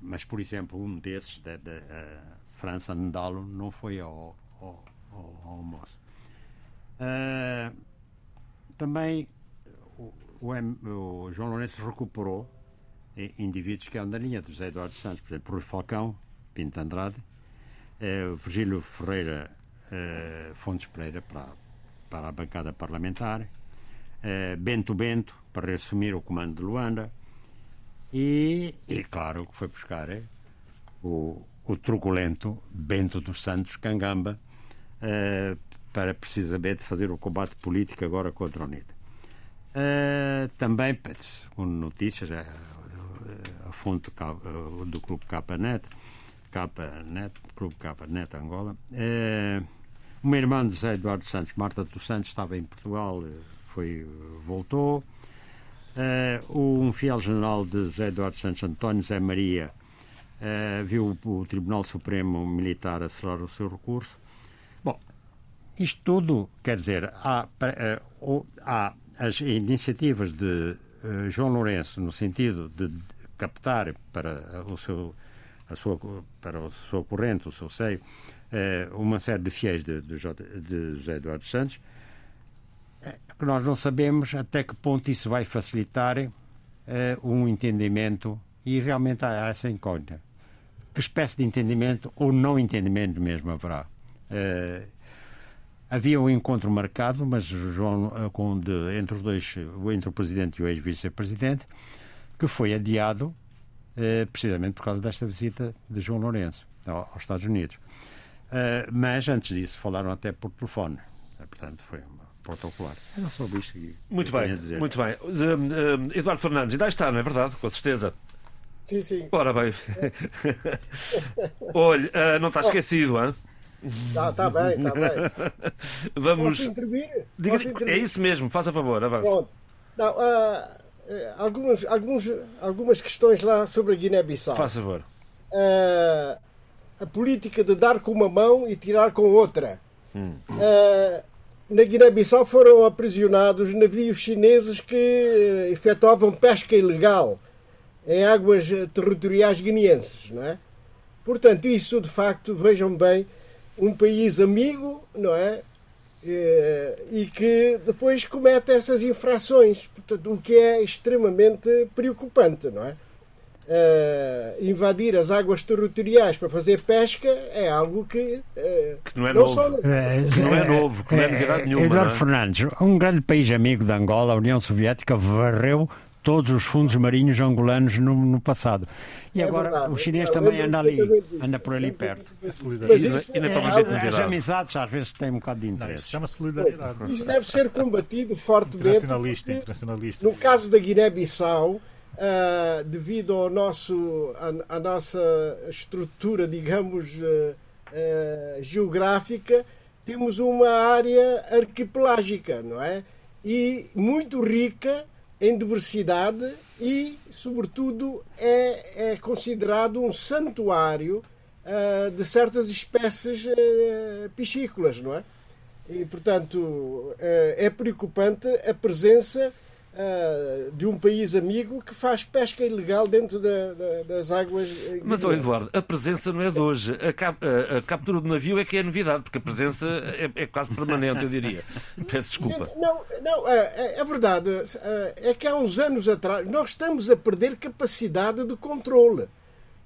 mas, por exemplo, um desses, da, da França Ndalo, não foi ao, ao, ao almoço. Uh, também o, o, o, João Lourenço recuperou indivíduos que andam na linha do José Eduardo Santos, por exemplo, Rui Falcão, Pinto Andrade, uh, Virgílio Ferreira uh, Fontes Pereira para, para a bancada parlamentar, Bento Bento, para assumir o comando de Luanda. E, e claro que foi buscar é, o, o truculento Bento dos Santos Cangamba uh, para precisamente fazer o combate político agora contra o NID. Uh, também, segundo notícias, a fonte do Clube Capanet, Capanet, Clube Capanet Angola, uma irmã de José Eduardo Santos, Marta dos Santos, estava em Portugal, foi, voltou. Uh, um fiel general de José Eduardo Santos António, Zé Maria, uh, viu o, Tribunal Supremo Militar acelerar o seu recurso. Bom, isto tudo, quer dizer, há, uh, há as iniciativas de João Lourenço no sentido de captar para o seu a sua, para a sua corrente, o seu seio, uma série de fiéis de, de, de José Eduardo Santos, que nós não sabemos até que ponto isso vai facilitar uh, um entendimento e realmente há essa incógnita. Que espécie de entendimento ou não entendimento mesmo haverá? Uh, havia um encontro marcado, mas João, uh, com de, entre os dois, entre o presidente e o ex-vice-presidente, que foi adiado precisamente por causa desta visita de João Lourenço aos Estados Unidos. mas antes disso falaram até por telefone. portanto, foi protocolar. Era só isto que Muito bem, muito bem. Uh, uh, Eduardo Fernandes, ainda está, não é verdade? Com certeza. Sim, sim. Ora bem. Olha, uh, não está esquecido, hein? Está tá bem, está bem. Vamos. Posso intervir? Diga Posso intervir? É isso mesmo, faça favor, avance. Pronto. Não, uh, algumas, alguns, algumas questões lá sobre a Guiné-Bissau. Faça favor. Uh, a política de dar com uma mão e tirar com outra. Hum. Uh, na Guiné-Bissau foram aprisionados navios chineses que eh, efetuavam pesca ilegal em águas eh, territoriais guineenses, não é? Portanto, isso de facto, vejam bem, um país amigo, não é? Eh, e que depois comete essas infrações, portanto, o que é extremamente preocupante, não é? Uh, invadir as águas territoriais para fazer pesca é algo que, uh, que não é não novo. Só... que não é novo, que não é novidade nenhuma. Eduardo é? Fernandes, um grande país amigo de Angola, a União Soviética, varreu todos os fundos marinhos angolanos no, no passado. E é agora verdade, o chinês também anda ali, anda por ali perto. Mas isso, e, é, as amizades às vezes têm um bocado de interesse. Isso chama solidariedade. Isso deve ser combatido fortemente. Internacionalista, internacionalista. No caso da Guiné-Bissau, uh, devido ao nosso, à, nossa estrutura, digamos, uh, uh, geográfica, temos uma área arquipelágica, não é? E muito rica em diversidade e, sobretudo, é, é considerado um santuário de certas espécies piscícolas, não é? E, portanto, é preocupante a presença uh, de um país amigo que faz pesca ilegal dentro da, da, das águas. Mas, oh, Eduardo, a presença não é de hoje. A, cap a, captura do navio é que é novidade, porque a presença é, é quase permanente, eu diria. Peço desculpa. Não, não é verdade. É que há uns anos atrás nós estamos a perder capacidade de controle.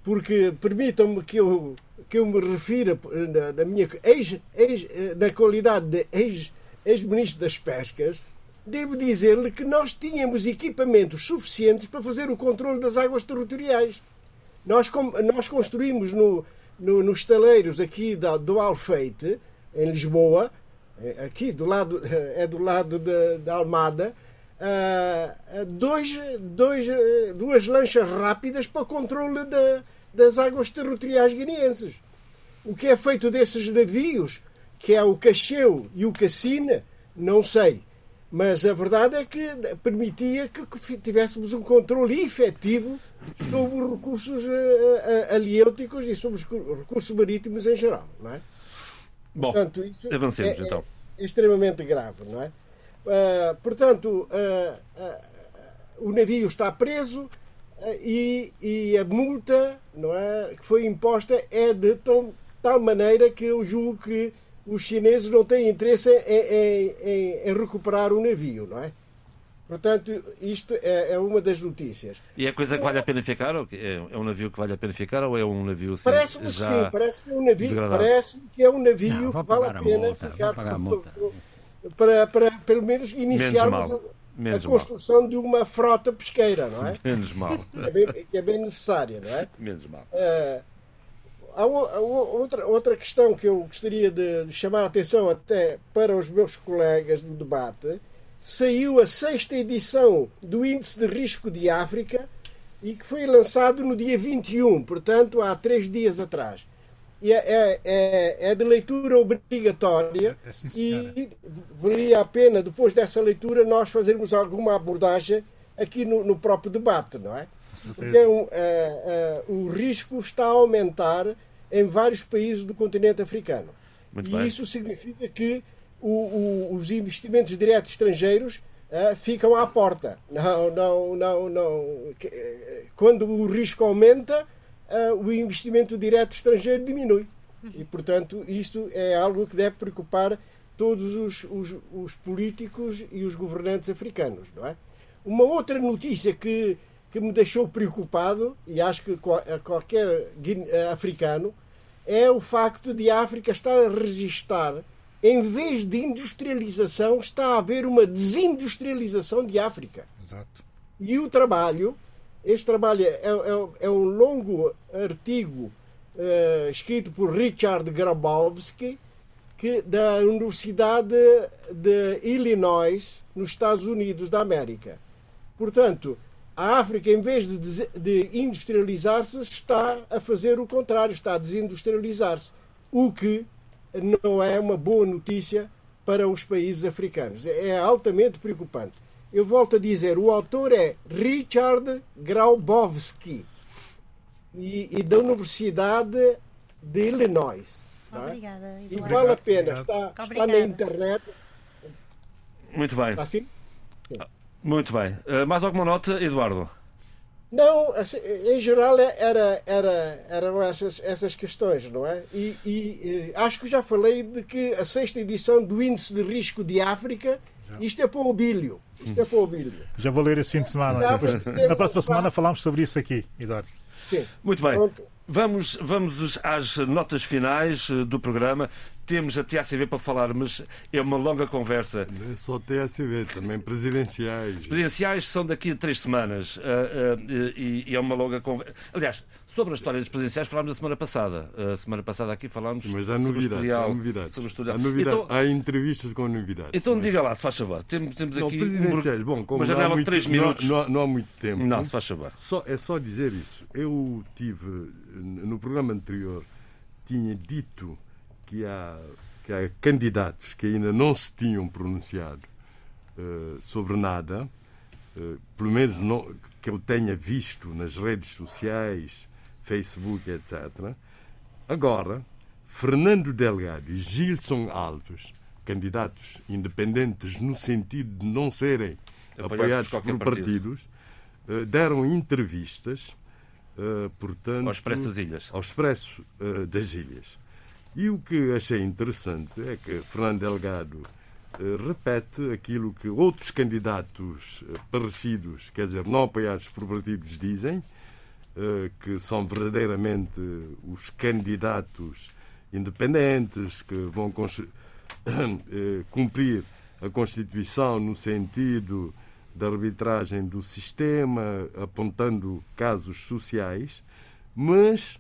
Porque permitam-me que eu, que eu me refira na, na minha ex, ex, na qualidade de ex-ministro ex das Pescas devo dizer-lhe que nós tínhamos equipamentos suficientes para fazer o controle das águas territoriais. Nós, nós construímos no, no, nos estaleiros aqui da, do Alfeite, em Lisboa, é, aqui do lado, é do lado da Almada, uh, dois, dois, duas lanchas rápidas para o controle da, das águas territoriais guineenses. O que é feito desses navios, que é o Cacheu e o Cassina, não sei. Mas a verdade é que permitia que tivéssemos um controle efetivo sobre os recursos uh, aliêuticos e sobre os recursos marítimos em geral, não é? Bom, portanto, avancemos é, então. É extremamente grave, não é? Uh, portanto, uh, o navio está preso e, e, a multa não é, que foi imposta é de tal, tal maneira que eu julgo que os chineses não têm interesse em, em, em recuperar o navio, não é? Portanto, isto é, é, uma das notícias. E é coisa que vale a pena ficar? Ou é, é um navio que vale a pena ficar ou é um navio assim, Parece-me que sim, parece que é um navio, parece que é um navio não, que vale a pena multa, ficar para, para pelo menos iniciarmos a, a, construção de uma frota pesqueira, não é? Menos mal. Que é bem, que é bem necessária, não é? Menos mal. Uh, há outra, outra questão que eu gostaria de chamar a atenção até para os meus colegas do debate. Saiu a sexta edição do Índice de Risco de África e que foi lançado no dia 21, portanto, há três dias atrás. E é, é, é, é de leitura obrigatória é, é e valia a pena, depois dessa leitura, nós fazermos alguma abordagem aqui no, no próprio debate, não é? Porque é um, é, é, o risco está a aumentar em vários países do continente africano. Muito e bem. isso significa que o, o, os investimentos diretos estrangeiros uh, ficam à porta. Não, não, não, não. Quando o risco aumenta, uh, o investimento direto estrangeiro diminui. E, portanto, isto é algo que deve preocupar todos os, os, os políticos e os governantes africanos. Não é? Uma outra notícia que que me deixou preocupado, e acho que qualquer africano, é o facto de a África estar a registrar, em vez de industrialização, está a haver uma desindustrialização de África. Exato. E o trabalho, este trabalho é, é, é um longo artigo uh, escrito por Richard Grabowski, que, da Universidade de Illinois, nos Estados Unidos da América. Portanto, a África, em vez de, de industrializar-se, está a fazer o contrário, está a desindustrializar-se. O que não é uma boa notícia para os países africanos. É altamente preocupante. Eu volto a dizer, o autor é Richard Grabowski e, e da Universidade de Illinois. Tá? Obrigada. E vale a pena, está, está na internet. Muito bem. Está assim? Sim. Muito bem. Uh, mais alguma nota, Eduardo? Não, assim, em geral é, era, era, eram essas, essas questões, não é? E, e, acho que já falei de que a sexta edição do Índice de Risco de África, isto é para o bílio. Isto é para o bílio. Já vou ler esse fim de semana. Depois, na próxima semana falamos sobre isso aqui, Eduardo. Sim. Muito bem. Pronto. Vamos, vamos às notas finais eh, do programa. Temos a TACV para falar, mas é uma longa conversa. Não é só TACV, também presidenciais. Presidenciais são daqui a três semanas uh, uh, e, e, é uma longa conversa. Aliás, Sobre a história dos presidenciais falámos na semana passada. A semana passada aqui falámos Mas há novidades. Há novidades. Sobre há, novidades. Então, há entrevistas com novidades. Então mas... diga lá, se faz favor. Temos, temos não, aqui presidenciais, um... bom, como uma janela de 3 minutos. Não, não, há muito tempo. Não, se faz favor. Só, é só dizer isso. Eu tive, no programa anterior, tinha dito que há, que há candidatos que ainda não se tinham pronunciado uh, sobre nada, uh, pelo menos não, que eu tenha visto nas redes sociais Facebook, etc. Agora, Fernando Delgado e Gilson Alves, candidatos independentes no sentido de não serem Apoiados apoiados por qualquer partido. partidos, eh, deram entrevistas, eh, portanto, Ao Expresso das Ilhas. ao Expresso eh, das Ilhas. E o que achei interessante é que Fernando Delgado repete aquilo que outros candidatos parecidos, quer dizer, não apoiados por partidos, dizem, que são verdadeiramente os candidatos independentes que vão eh, cumprir a Constituição no sentido da arbitragem do sistema, apontando casos sociais, mas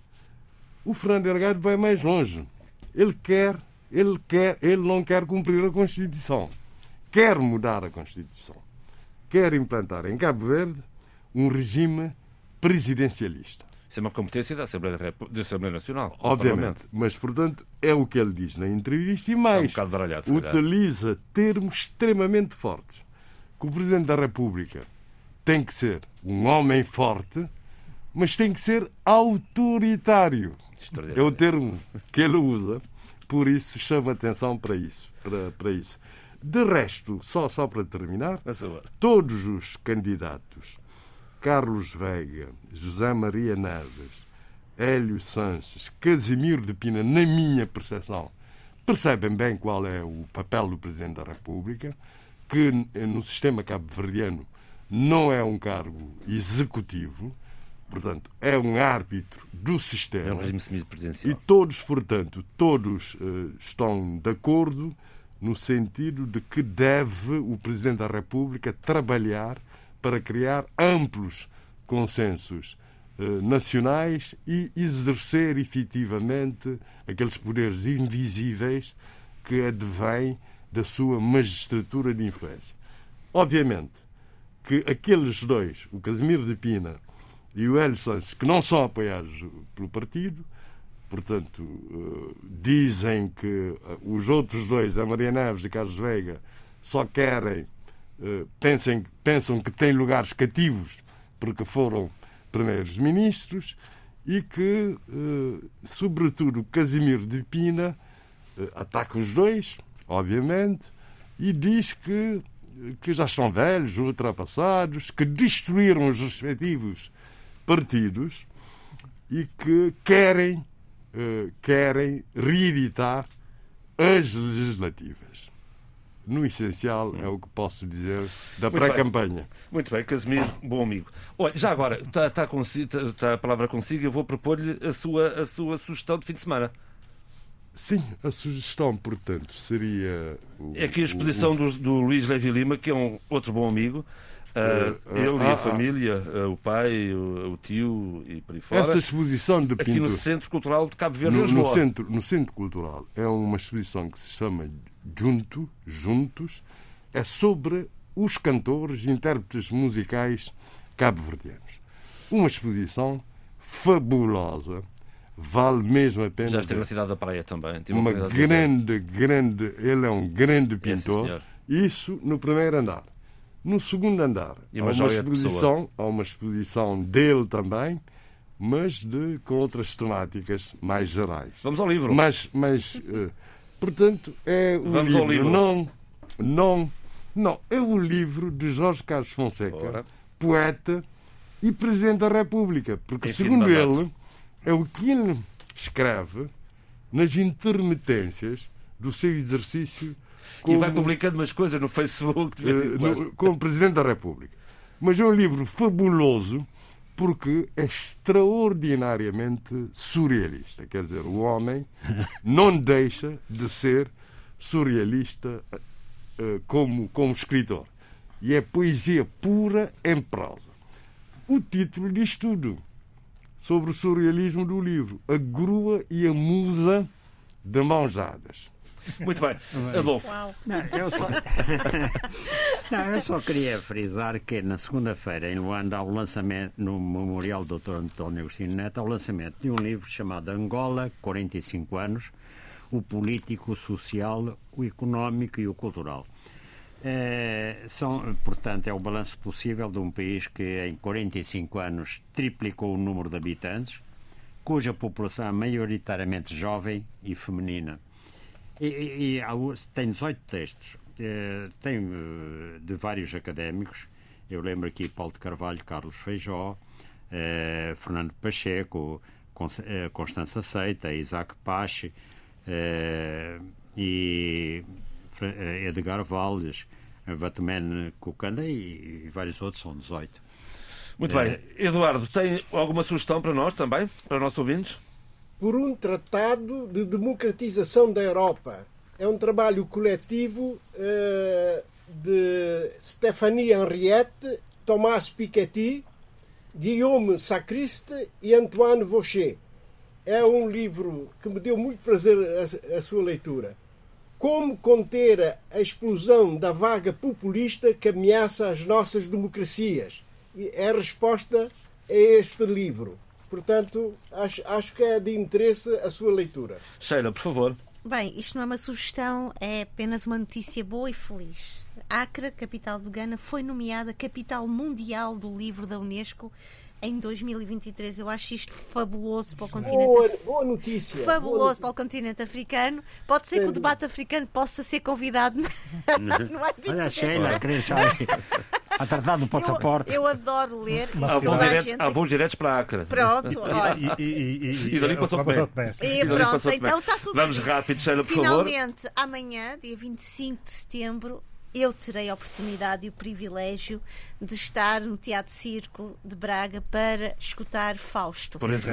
o Fernando Delgado vai mais longe. Ele quer, ele quer, ele não quer cumprir a Constituição. Quer mudar a Constituição. Quer implantar em Cabo Verde um regime presidencialista. Isso é uma competência da Assembleia, da Assembleia Nacional. Obviamente. Mas, portanto, é o que ele diz na entrevista e um mais. bocado baralhado, se calhar. utiliza termos extremamente fortes. Que o Presidente da República tem que ser um homem forte, mas tem que ser autoritário. É o termo que ele usa, por isso chama atenção para isso. Para, para isso. De resto, só, só para terminar, todos os candidatos, Carlos Veiga, José Maria Neves, Hélio Sanches, Casimiro de Pina, na minha percepção, percebem bem qual é o papel do Presidente da República, que no sistema cabo-verdiano não é um cargo executivo, portanto, é um árbitro do É um sistema. regime E semipresidencial. todos, portanto, todos eh, estão de acordo no sentido de que deve o Presidente da República trabalhar para criar amplos consensos eh, nacionais e exercer efetivamente aqueles poderes invisíveis que advêm da sua magistratura de influência. Obviamente que aqueles dois, o Casimiro de Pina e o Hélio que não são apoiados pelo partido, portanto, eh, dizem que eh, os outros dois, a Maria Neves e Carlos Veiga, só querem, pensem, pensam que têm lugares cativos porque foram primeiros ministros e que, eh, sobretudo, Casimiro de Pina eh, ataca os dois, obviamente, e diz que, que já estão velhos, ultrapassados, que destruíram os respectivos partidos e que querem, eh, querem reeditar as legislativas. No essencial, é o que posso dizer da pré-campanha. Muito bem, Casimiro, bom amigo. Olha, já agora, está, está, consi- está- está a palavra consigo, eu vou propor-lhe a sua, a sua sugestão de fim de semana. Sim, a sugestão, portanto, seria. o- É aqui a o- exposição do, do Luís Levi Lima, que é um outro bom amigo. Ah, Eh, ele e ah, a ah. família, ah, o pai, o, o tio e por aí fora. Essa exposição de aqui pintura. no Centro Cultural de Cabo Verde, no, no centro, no Centro Cultural é uma exposição que se chama Junto, Juntos, é sobre os cantores e intérpretes musicais cabo-verdianos. Uma exposição fabulosa, vale mesmo a pena. Já esteve na cidade da Praia também. tive uma grande, grande. Ele é um grande pintor. Isso no primeiro andar. No segundo andar, E há uma exposição, há uma exposição dele também, mas de, com outras temáticas mais gerais. Vamos ao livro. Mas, mas eh, portanto, é o Vamos ao livro, livro. Não, não, não, é o livro de Jorge Carlos Fonseca, Ora. poeta e Presidente da República, porque Em fim de segundo ele, é o que ele escreve nas intermitências do seu exercício E como, vai publicando umas coisas no Facebook de vez eh, em quando. no- como Presidente da República. Mas é um livro fabuloso porque é extraordinariamente surrealista. Quer dizer, o homem não deixa de ser surrealista eh, como, como escritor. E é poesia pura em prosa. O título diz tudo sobre o surrealismo do livro: A Grua e a Musa de Mãojadas. Muito bem. Adolfo, Não, eu só... Não, eu só queria frisar que na segunda-feira, em Luanda, há o lançamento, no Memorial do Dr. António Agostinho Neto, há o lançamento de um livro chamado Angola, 45 anos, o político, o social, o económico e o cultural. Eh, são, portanto, é o balanço possível de um país que em 45 anos triplicou o número de habitantes, cuja população é maioritariamente jovem e feminina. E, e- e tem 18 textos. é, tem de vários académicos. Eu lembro aqui Paulo de Carvalho, Carlos Feijó, é, Fernando Pacheco, Constança Seita, Isaac Pache e Edgar Valdes, Vatumen Cucanda e, e vários outros, são 18. Muito bem. Eduardo, tem alguma sugestão para nós também, para os nossos ouvintes? Por um tratado de democratização da Europa. É um trabalho coletivo uh, de Stéphanie Henriette, Thomas Piketty, Guillaume Sacriste e Antoine Vaucher. É um livro que me deu muito prazer a, a sua leitura. Como conter a explosão da vaga populista que ameaça as nossas democracias? É a resposta a este livro. Portanto, acho, acho que é de interesse a sua leitura. Sheila, por favor. Bem, isto não é uma sugestão, é apenas uma notícia boa e feliz. Acre, capital do Ghana, foi nomeada capital mundial do livro da Unesco em 2023. Eu acho isto fabuloso para o continente. Boa, boa notícia. Fabuloso boa para o continente africano. Pode ser que o debate africano possa ser convidado. não é Olha, Sheila, queria a tratar do passaporte. Eu, eu adoro ler. Há voos, diretos, diretos para a Acre. Pronto, olha. E, e, e, e dali passou o pé. E pronto, então está tudo Vamos rápido, Sheila, por favor. Finalmente, amanhã, dia 25 de setembro, eu terei a oportunidade e o privilégio de estar no Teatro Circo de Braga para escutar Fausto. Por esse,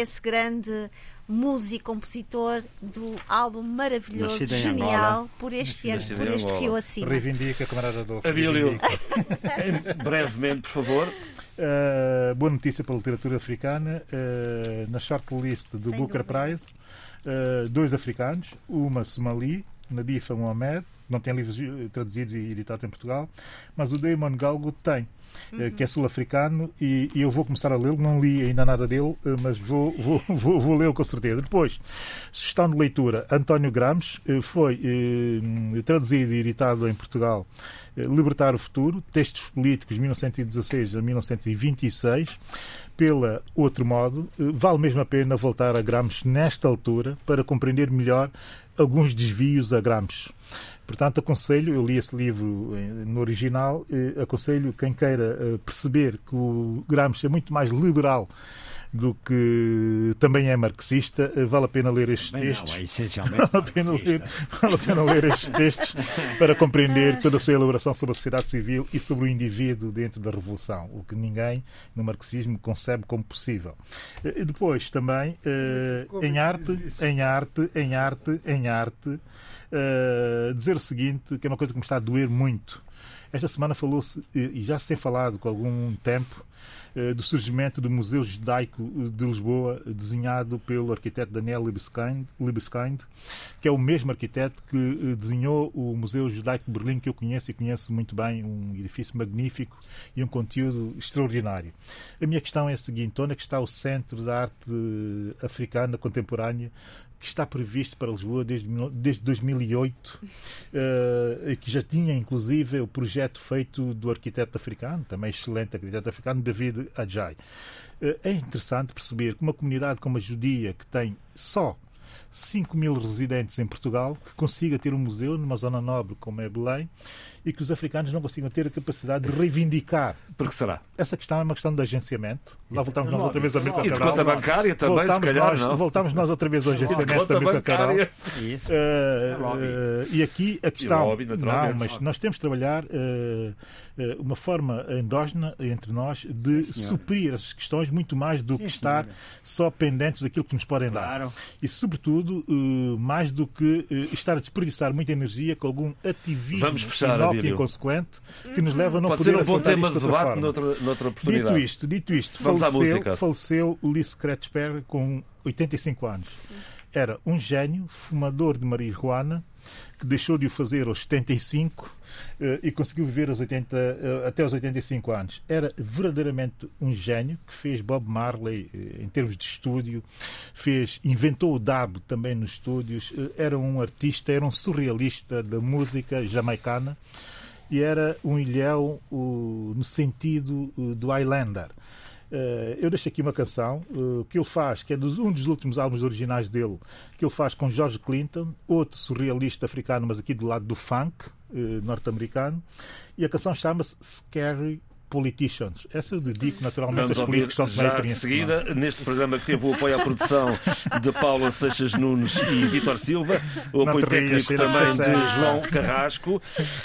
esse grande músico, compositor do álbum maravilhoso, genial, por este, ano, por este rio acima. Reivindica, camarada Adolfo. Abílio, brevemente, por favor. Uh, boa notícia para a literatura africana. Uh, na shortlist do Sem Booker dúvida. Prize, uh, dois africanos, uma somali, Nadifa Mohamed, não tem livros eh, traduzidos e editados em Portugal, mas o Damon Galgo tem, eh, uhum. que é sul-africano, e, e, eu vou começar a lê-lo. Não li ainda nada dele, eh, mas vou, vou, vou, vou lê-lo com certeza. Depois, sugestão de leitura: António Gramos, foi eh, traduzido e editado em Portugal. Libertar o Futuro, Textos Políticos 1916 a 1926 pela Outro Modo, vale mesmo a pena voltar a Gramos nesta altura para compreender melhor alguns desvios a Gramos. Portanto, aconselho, eu li esse livro eh, no original, eh, aconselho quem queira eh, perceber que o Gramsci é muito mais liberal do que também é marxista, vale a pena ler estes Bem, textos. Não, é essencialmente vale, a pena ler, vale a pena ler estes textos para compreender toda a sua elaboração sobre a sociedade civil e sobre o indivíduo dentro da revolução, o que ninguém no marxismo concebe como possível. E depois também em arte, em arte, em arte, em arte, uh, dizer o seguinte, que é uma coisa que me está a doer muito. Esta semana falou-se, e já se tem falado com algum tempo, do surgimento do Museu Judaico de Lisboa, desenhado pelo arquiteto Daniel Libeskind, Libeskind que é o mesmo arquiteto que uh, desenhou o Museu Judaico de Berlim, que eu conheço e conheço muito bem, um edifício magnífico e um conteúdo extraordinário. A minha questão é a seguinte: onde é que está o Centro da Arte Africana Contemporânea que está previsto para Lisboa desde, desde 2008 uh, e que já tinha inclusive o projeto feito do arquiteto africano, também excelente arquiteto africano, David Adjai. Uh, é interessante perceber que uma comunidade como a judia, que tem só 5 mil residentes em Portugal, que consiga ter um museu numa zona nobre como é Belém e que os africanos não consigam ter a capacidade de reivindicar. Por que será? Essa questão é uma questão de agenciamento. Lá voltamos nós outra vez ao América E de conta bancária também, voltamos se calhar, nós, não? Voltamos nós outra vez ao agenciamento da Cabral. Isso. Uh, uh, e aqui a questão... Lobby, não, mas nós temos de trabalhar uh, uma forma endógena entre nós de Sim, suprir essas questões muito mais do Sim, que estar senhora. só pendentes daquilo que nos podem claro. dar. E, sobretudo, mais do que estar a desperdiçar muita energia com algum ativismo Vamos fechar, e inconsequente que nos leva a não Pode poder ser um bom tema de debate forma. noutra, noutra oportunidade. Dito isto, dito isto Vamos faleceu, faleceu Ulisses Kretschper com 85 anos. Era um gênio, fumador de marihuana, que deixou de o fazer aos 75 uh, e conseguiu viver aos 80, uh, até aos 85 anos. Era verdadeiramente um gênio que fez Bob Marley uh, em termos de estúdio, fez, inventou o dab também nos estúdios, era um artista, era um surrealista da música jamaicana e era um ilhéu no sentido do Highlander. Uh, eu deixo aqui uma canção uh, que ele faz, que é dos, um dos últimos álbuns originais dele, que ele faz com George Clinton, outro surrealista africano, mas aqui do lado do funk uh, norte-americano, e a canção chama-se Scary Politicians. Essa eu dedico naturalmente Vamos aos políticos que são já de seguida, neste programa que teve o apoio à produção de Paula Seixas Nunes e Vitor Silva, o apoio técnico também de João Carrasco.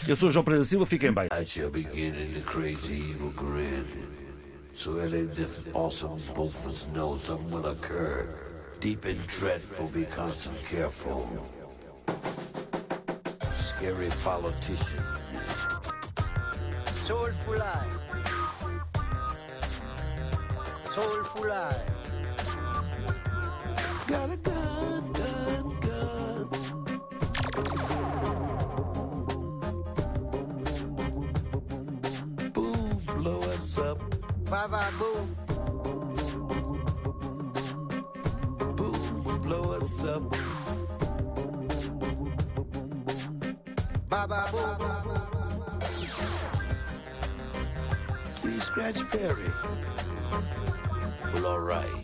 Eu sou João Pereira Silva, fiquem bem. So that if awesome both know something will occur, deep and dreadful, be constant careful. Scary politician. Soulful eye. Soulful eye. Got a gun, gun, gun. Boom, blow us up. Bye bye, boom. Boom, Boom, boom boom boom. Boom, blow us up. Boom, boom, boom, boom, boom, boom, Bye bye, boom. Please scratch Perry. Well, alright.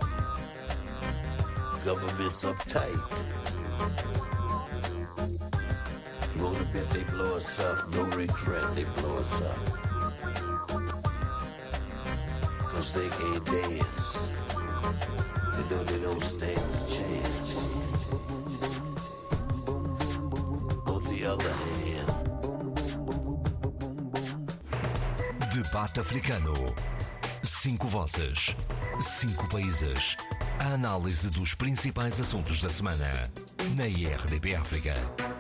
Government's uptight. You wanna bet they blow us up? No regret, they blow us up. They can't dance. They know they don't stand a chance. On the other hand. Debate Africano. Cinco vozes. Cinco países. A análise dos principais assuntos da semana. Na IRDP África.